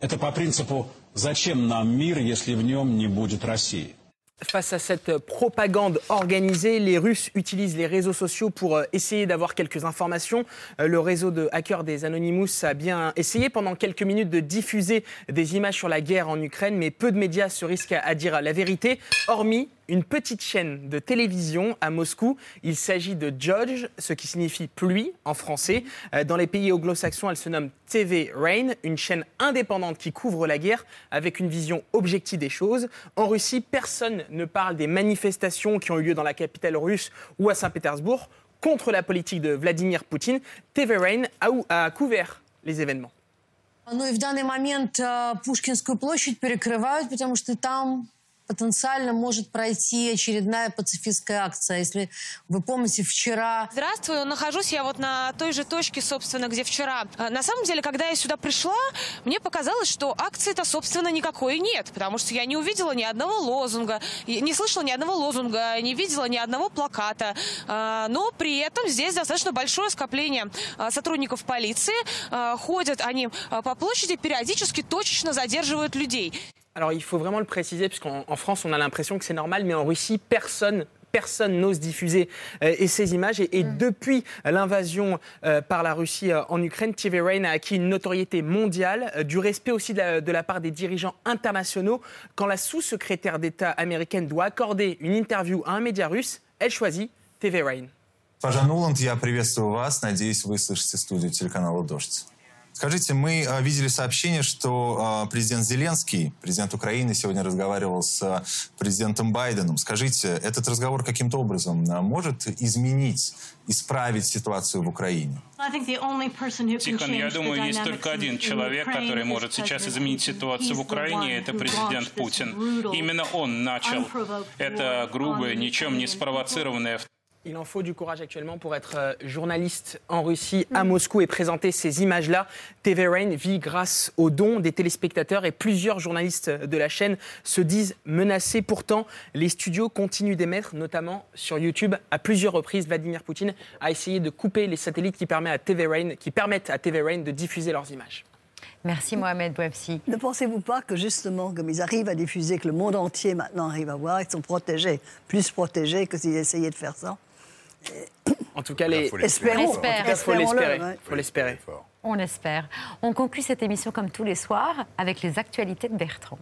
Это по принципу Зачем нам мир, если в нем не будет России? Face à cette propagande organisée, les Russes utilisent les réseaux sociaux pour euh, essayer d'avoir quelques informations. Euh, Le réseau de hackers des Anonymous a bien essayé pendant quelques minutes de diffuser des images sur la guerre en Ukraine, mais peu de médias se risquent à à dire la vérité, hormis une petite chaîne de télévision à Moscou. Il s'agit de Judge, ce qui signifie pluie en français. Euh, Dans les pays anglo-saxons, elle se nomme TV Rain, une chaîne indépendante qui couvre la guerre avec une vision objective des choses. En Russie, personne ne parle des manifestations qui ont eu lieu dans la capitale russe ou à Saint-Pétersbourg contre la politique de Vladimir Poutine. TV Rain a, ou- a couvert les événements. Ну и в данный момент э, Пушкинскую площадь перекрывают, потому что там потенциально может пройти очередная пацифистская акция. Если вы помните, вчера... Здравствуй, нахожусь я вот на той же точке, собственно, где вчера. А, На самом деле, когда я сюда пришла, мне показалось, что акции-то, собственно, никакой нет, потому что я не увидела ни одного лозунга, не слышала ни одного лозунга, не видела ни одного плаката. А, Но при этом здесь достаточно большое скопление а, сотрудников полиции. Ходят они по площади, периодически точечно задерживают людей. Alors il faut vraiment le préciser, puisqu'en en France, on a l'impression que c'est normal, mais en Russie, personne personne n'ose diffuser euh, et ces images. Et, et depuis l'invasion euh, par la Russie euh, en Ukraine, TV Rain a acquis une notoriété mondiale, euh, du respect aussi de la, de la part des dirigeants internationaux. Quand la sous-secrétaire d'État américaine doit accorder une interview à un média russe, elle choisit TV Rain. Госпожа Нуланд, я приветствую вас. Надеюсь, вы слышите студию телеканала «Дождь». Скажите, мы э, видели сообщение, что э, президент Зеленский, президент Украины, сегодня разговаривал с э, президентом Байденом. Скажите, этот разговор каким-то образом может изменить, исправить ситуацию в Украине? Тихон, я думаю, есть только один человек, который может сейчас изменить ситуацию в Украине, это президент Путин. Именно он начал это грубое, ничем не спровоцированное Il en faut du courage actuellement pour être euh, journaliste en Russie, à Moscou, et présenter ces images-là. TV Rain vit grâce aux dons des téléspectateurs et plusieurs journalistes de la chaîne se disent menacés. Pourtant, les studios continuent d'émettre, notamment sur YouTube. À plusieurs reprises, Vladimir Poutine a essayé de couper les satellites qui, permettent à TV Rain, qui permettent à TV Rain de diffuser leurs images. Merci Mohamed Bouafsi. Ne pensez-vous pas que justement, comme ils arrivent à diffuser, que le monde entier maintenant arrive à voir, ils sont protégés, plus protégés que s'ils essayaient de faire ça? En tout cas, les... Faut l'espérer. Cas, faut Espérons-le, l'espérer. ouais. Faut l'espérer. On l'espère. On conclut cette émission comme tous les soirs avec les actualités de Bertrand.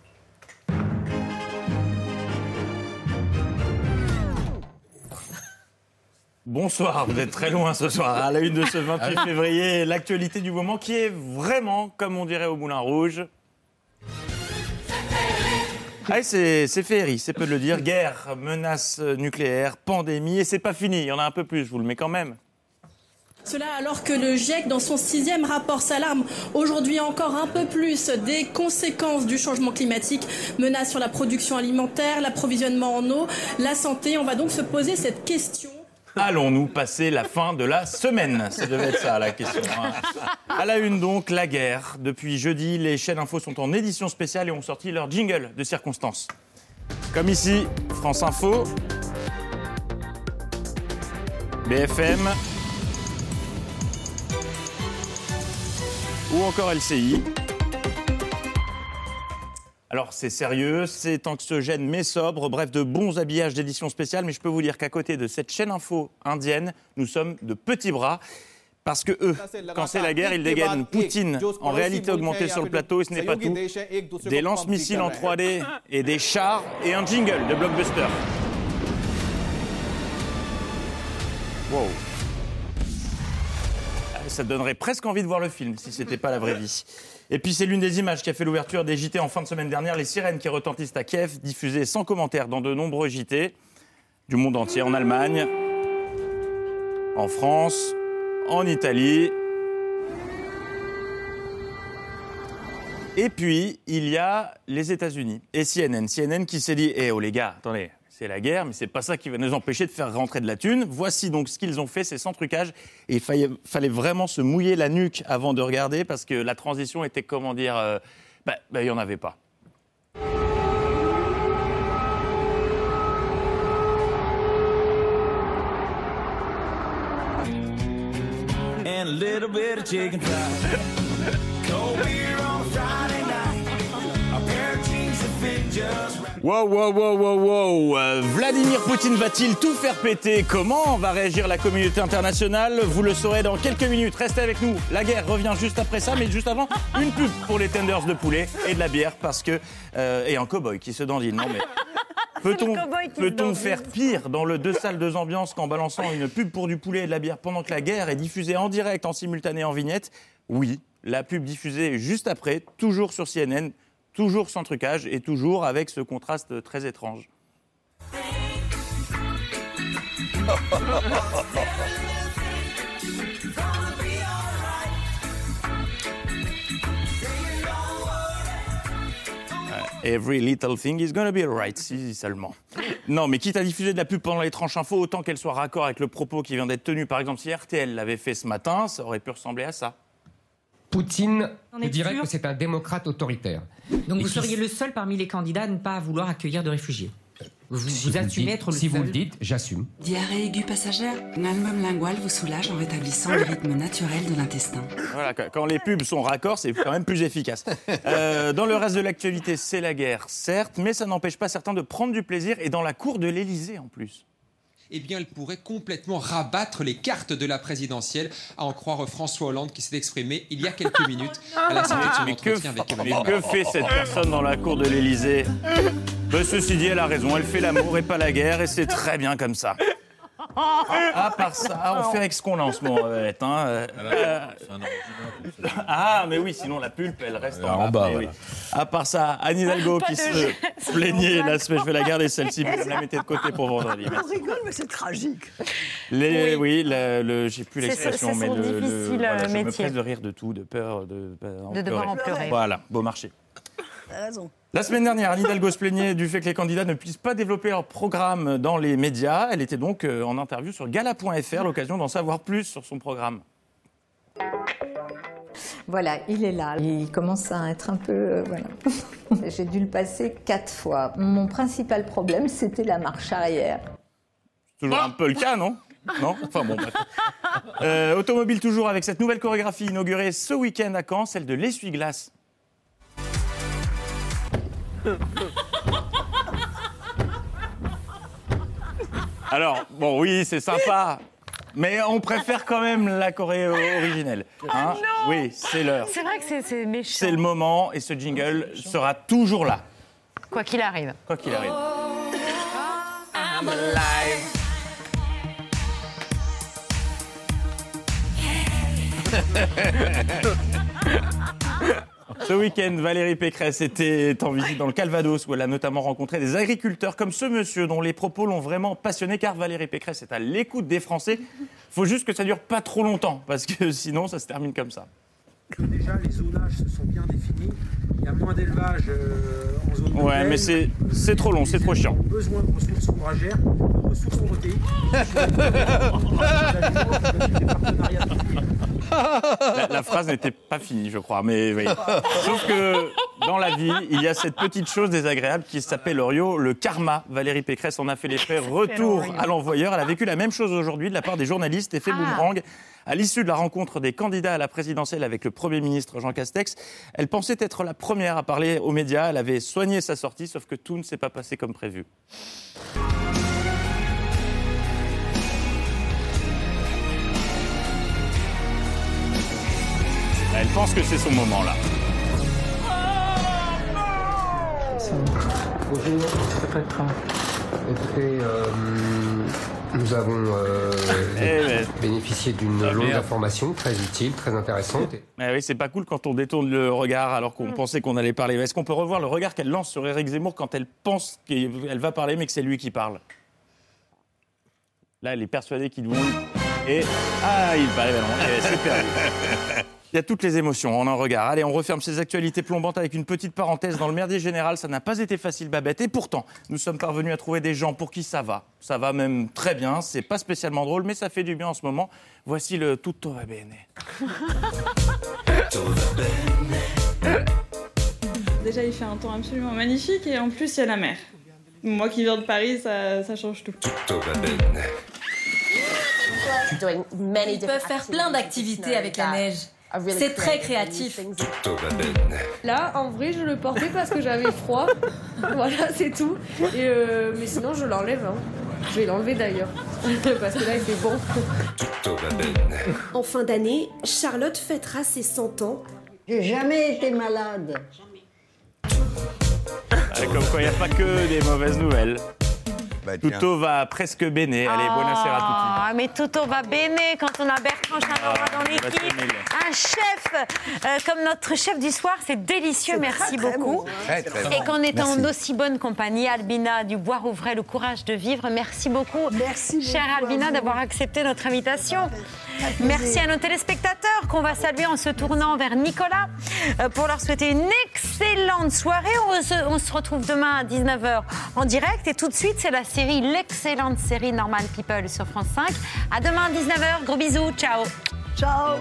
Bonsoir, vous êtes très loin ce soir. À la une de ce 28 février, l'actualité du moment qui est vraiment, comme on dirait au Moulin Rouge. Ah, c'est féerie, c'est peu de le dire. Guerre, menace nucléaire, pandémie, et c'est pas fini. Il y en a un peu plus, je vous le mets quand même. Cela alors que le GIEC, dans son sixième rapport, s'alarme aujourd'hui encore un peu plus des conséquences du changement climatique, menace sur la production alimentaire, l'approvisionnement en eau, la santé. On va donc se poser cette question. Allons-nous passer la fin de la semaine Ça devait être ça la question. hein. À la une donc, la guerre. Depuis jeudi, les chaînes info sont en édition spéciale et ont sorti leur jingle de circonstance. Comme ici, France Info, BFM ou encore LCI. Alors c'est sérieux, c'est anxiogène mais sobre, bref de bons habillages d'édition spéciale, mais je peux vous dire qu'à côté de cette chaîne info indienne, nous sommes de petits bras. Parce que eux, quand c'est la guerre, ils dégainent Poutine en réalité augmentée sur le plateau et ce n'est pas tout. Des lance-missiles en 3D et des chars et un jingle de blockbuster. Wow. Ah, Ça donnerait presque envie de voir le film si c'était pas la vraie vie. Et puis c'est l'une des images qui a fait l'ouverture des JT en fin de semaine dernière, les sirènes qui retentissent à Kiev, diffusées sans commentaire dans de nombreux JT du monde entier, en Allemagne, en France, en Italie. Et puis, il y a les États-Unis et CNN. CNN qui s'est dit Eh oh les gars, attendez, c'est la guerre, mais c'est pas ça qui va nous empêcher de faire rentrer de la thune. Voici donc ce qu'ils ont fait, c'est sans trucage. Et il fallait, vraiment se mouiller la nuque avant de regarder parce que la transition était, comment dire, euh, bah, bah, il n'y en avait pas. Wow, wow, wow, wow, wow. Euh, Vladimir Poutine va-t-il tout faire péter? Comment va réagir la communauté internationale? Vous le saurez dans quelques minutes. Restez avec nous. La guerre revient juste après ça, mais juste avant, une pub pour les tenders de poulet et de la bière parce que. euh, et un cow-boy qui se dandine. Non, mais. Peut-on dandine. faire pire dans le deux salles, deux ambiances qu'en balançant une pub pour du poulet et de la bière pendant que la guerre est diffusée en direct, en simultané, en vignette? Oui, la pub diffusée juste après, toujours sur CNN, toujours sans trucage et toujours avec ce contraste très étrange. Every little thing is gonna be alright, si seulement. Non, mais quitte à diffuser de la pub pendant les tranches info, autant qu'elle soit raccord avec le propos qui vient d'être tenu. Par exemple, si RTL l'avait fait ce matin, ça aurait pu ressembler à ça. Poutine, je dirais sûr que c'est un démocrate autoritaire. Donc Et vous seriez le seul parmi les candidats à ne pas vouloir accueillir de réfugiés. Vous, Si vous le assumez dites- être le Si seul vous le dites, j'assume. Diarrhée aiguë passagère Un album lingual vous soulage en rétablissant le rythme naturel de l'intestin. Voilà, quand- quand les pubs sont raccords, c'est quand même plus efficace. Euh, dans le reste de l'actualité, c'est la guerre, certes, mais ça n'empêche pas certains de prendre du plaisir et dans la cour de l'Élysée en plus. Eh bien, elle pourrait complètement rabattre les cartes de la présidentielle, à en croire François Hollande qui s'est exprimé il y a quelques minutes à la sortie de son Mais que, entretien avec mais que fait cette personne dans la cour de l'Élysée? Ben, Ceci dit, elle a raison, elle fait l'amour et pas la guerre, et c'est très bien comme ça. À part ça, on fait avec ce qu'on a en ce moment, hein. Euh, euh, Ah, mais oui, sinon la pulpe, elle reste en, En bas, mais voilà. oui. À part ça, Anne Hidalgo qui de se plaignait c'est la semaine, je vais la garder celle-ci, vous me la mettez de côté pour vendredi. On rigole, mais c'est tragique. Les, oui, le, le- j'ai plus l'expression, c'est mais le, le- difficile, voilà, euh, je me métier. presse de rire de tout, de peur, de, De devoir en pleurer. Voilà, beau marché. T'as raison. La semaine dernière, Anne Hidalgo se plaignait du fait que les candidats ne puissent pas développer leur programme dans les médias. Elle était donc euh, en interview sur gala.fr, l'occasion d'en savoir plus sur son programme. Voilà, il est là. Il commence à être un peu. euh, voilà. J'ai dû le passer quatre fois. Mon principal problème, c'était la marche arrière. Toujours un peu le cas, non? Non? Enfin bon, bref. Euh, automobile toujours avec cette nouvelle chorégraphie inaugurée ce week-end à Caen, celle de l'essuie-glace. Alors, bon, oui, c'est sympa, mais on préfère quand même la Corée originelle. hein. oui, c'est l'heure. C'est vrai que c'est- c'est méchant. C'est le moment et ce jingle sera toujours là, Quoi qu'il arrive. quoi qu'il arrive. I'm alive. Ce week-end, Valérie Pécresse était en visite dans le Calvados où elle a notamment rencontré des agriculteurs comme ce monsieur dont les propos l'ont vraiment passionné car Valérie Pécresse est à l'écoute des Français. Faut juste que ça dure pas trop longtemps parce que sinon ça se termine comme ça. Que déjà les zonages se sont bien définis. Il y a moins d'élevage euh, en zone de Ouais, plaine. mais c'est c'est trop long, c'est trop chiant. Ont besoin de ressources fourragères, de ressources protéiques. La, la phrase n'était pas finie, je crois, mais oui. Sauf que dans la vie, il y a cette petite chose désagréable qui s'appelle Orio, le karma. Valérie Pécresse en a fait les frais. Retour à l'envoyeur. Elle a vécu la même chose aujourd'hui de la part des journalistes. Effet Ah. boomerang. À l'issue de la rencontre des candidats à la présidentielle avec le Premier ministre Jean Castex, elle pensait être la première à parler aux médias. Elle avait soigné sa sortie, sauf que tout ne s'est pas passé comme prévu. Elle pense que c'est son moment là. Bonjour. Écoutez, euh, nous avons euh, Eh bénéficié d'une Ah, longue information très utile, très intéressante. Eh oui, c'est pas cool quand on détourne le regard alors qu'on pensait qu'on allait parler. Est-ce qu'on peut revoir le regard qu'elle lance sur Éric Zemmour quand elle pense qu'elle va parler mais que c'est lui qui parle? Là, elle est persuadée qu'ils vont... Et... Ah, il va, non, eh, c'est perdu. Il y a toutes les émotions en un regard. Allez, on referme ces actualités plombantes avec une petite parenthèse. Dans le merdier général, ça n'a pas été facile, Babette. Et pourtant, nous sommes parvenus à trouver des gens pour qui ça va. Ça va même très bien. C'est pas spécialement drôle, mais ça fait du bien en ce moment. Voici le Tutto va bene. Déjà, il fait un temps absolument magnifique et en plus, il y a la mer. Moi qui viens de Paris, ça, ça change tout. Ils peuvent faire plein d'activités avec la neige. C'est très créatif. Là, en vrai, je le portais parce que j'avais froid. voilà, c'est tout. Et euh, mais sinon, je l'enlève. hein. Je vais l'enlever d'ailleurs. parce que là, il fait bon. En fin d'année, Charlotte fêtera ses 100 ans. J'ai jamais été malade. Comme quoi, il n'y a pas que des mauvaises nouvelles. Bah. Tutto va presque bene. Allez, buonasera a tutti. Ah, mais tutto va bene quand on a Bertrand Chameroy Ah, dans l'équipe. Un chef euh, comme notre chef du soir, c'est délicieux, merci très, très beaucoup. bon. Très. Et qu'on est en aussi bonne compagnie, Albina Dubois-Rouvray, le courage de vivre. Merci beaucoup, Merci chère beaucoup à Albina, d'avoir accepté notre invitation. Très plaisir. Merci à nos téléspectateurs qu'on va saluer en se tournant vers Nicolas euh, pour leur souhaiter une excellente soirée. On se, on se retrouve demain à 19h en direct et tout de suite c'est la l'excellente série Normal People sur France 5. À demain à 19h, gros bisous, ciao. Ciao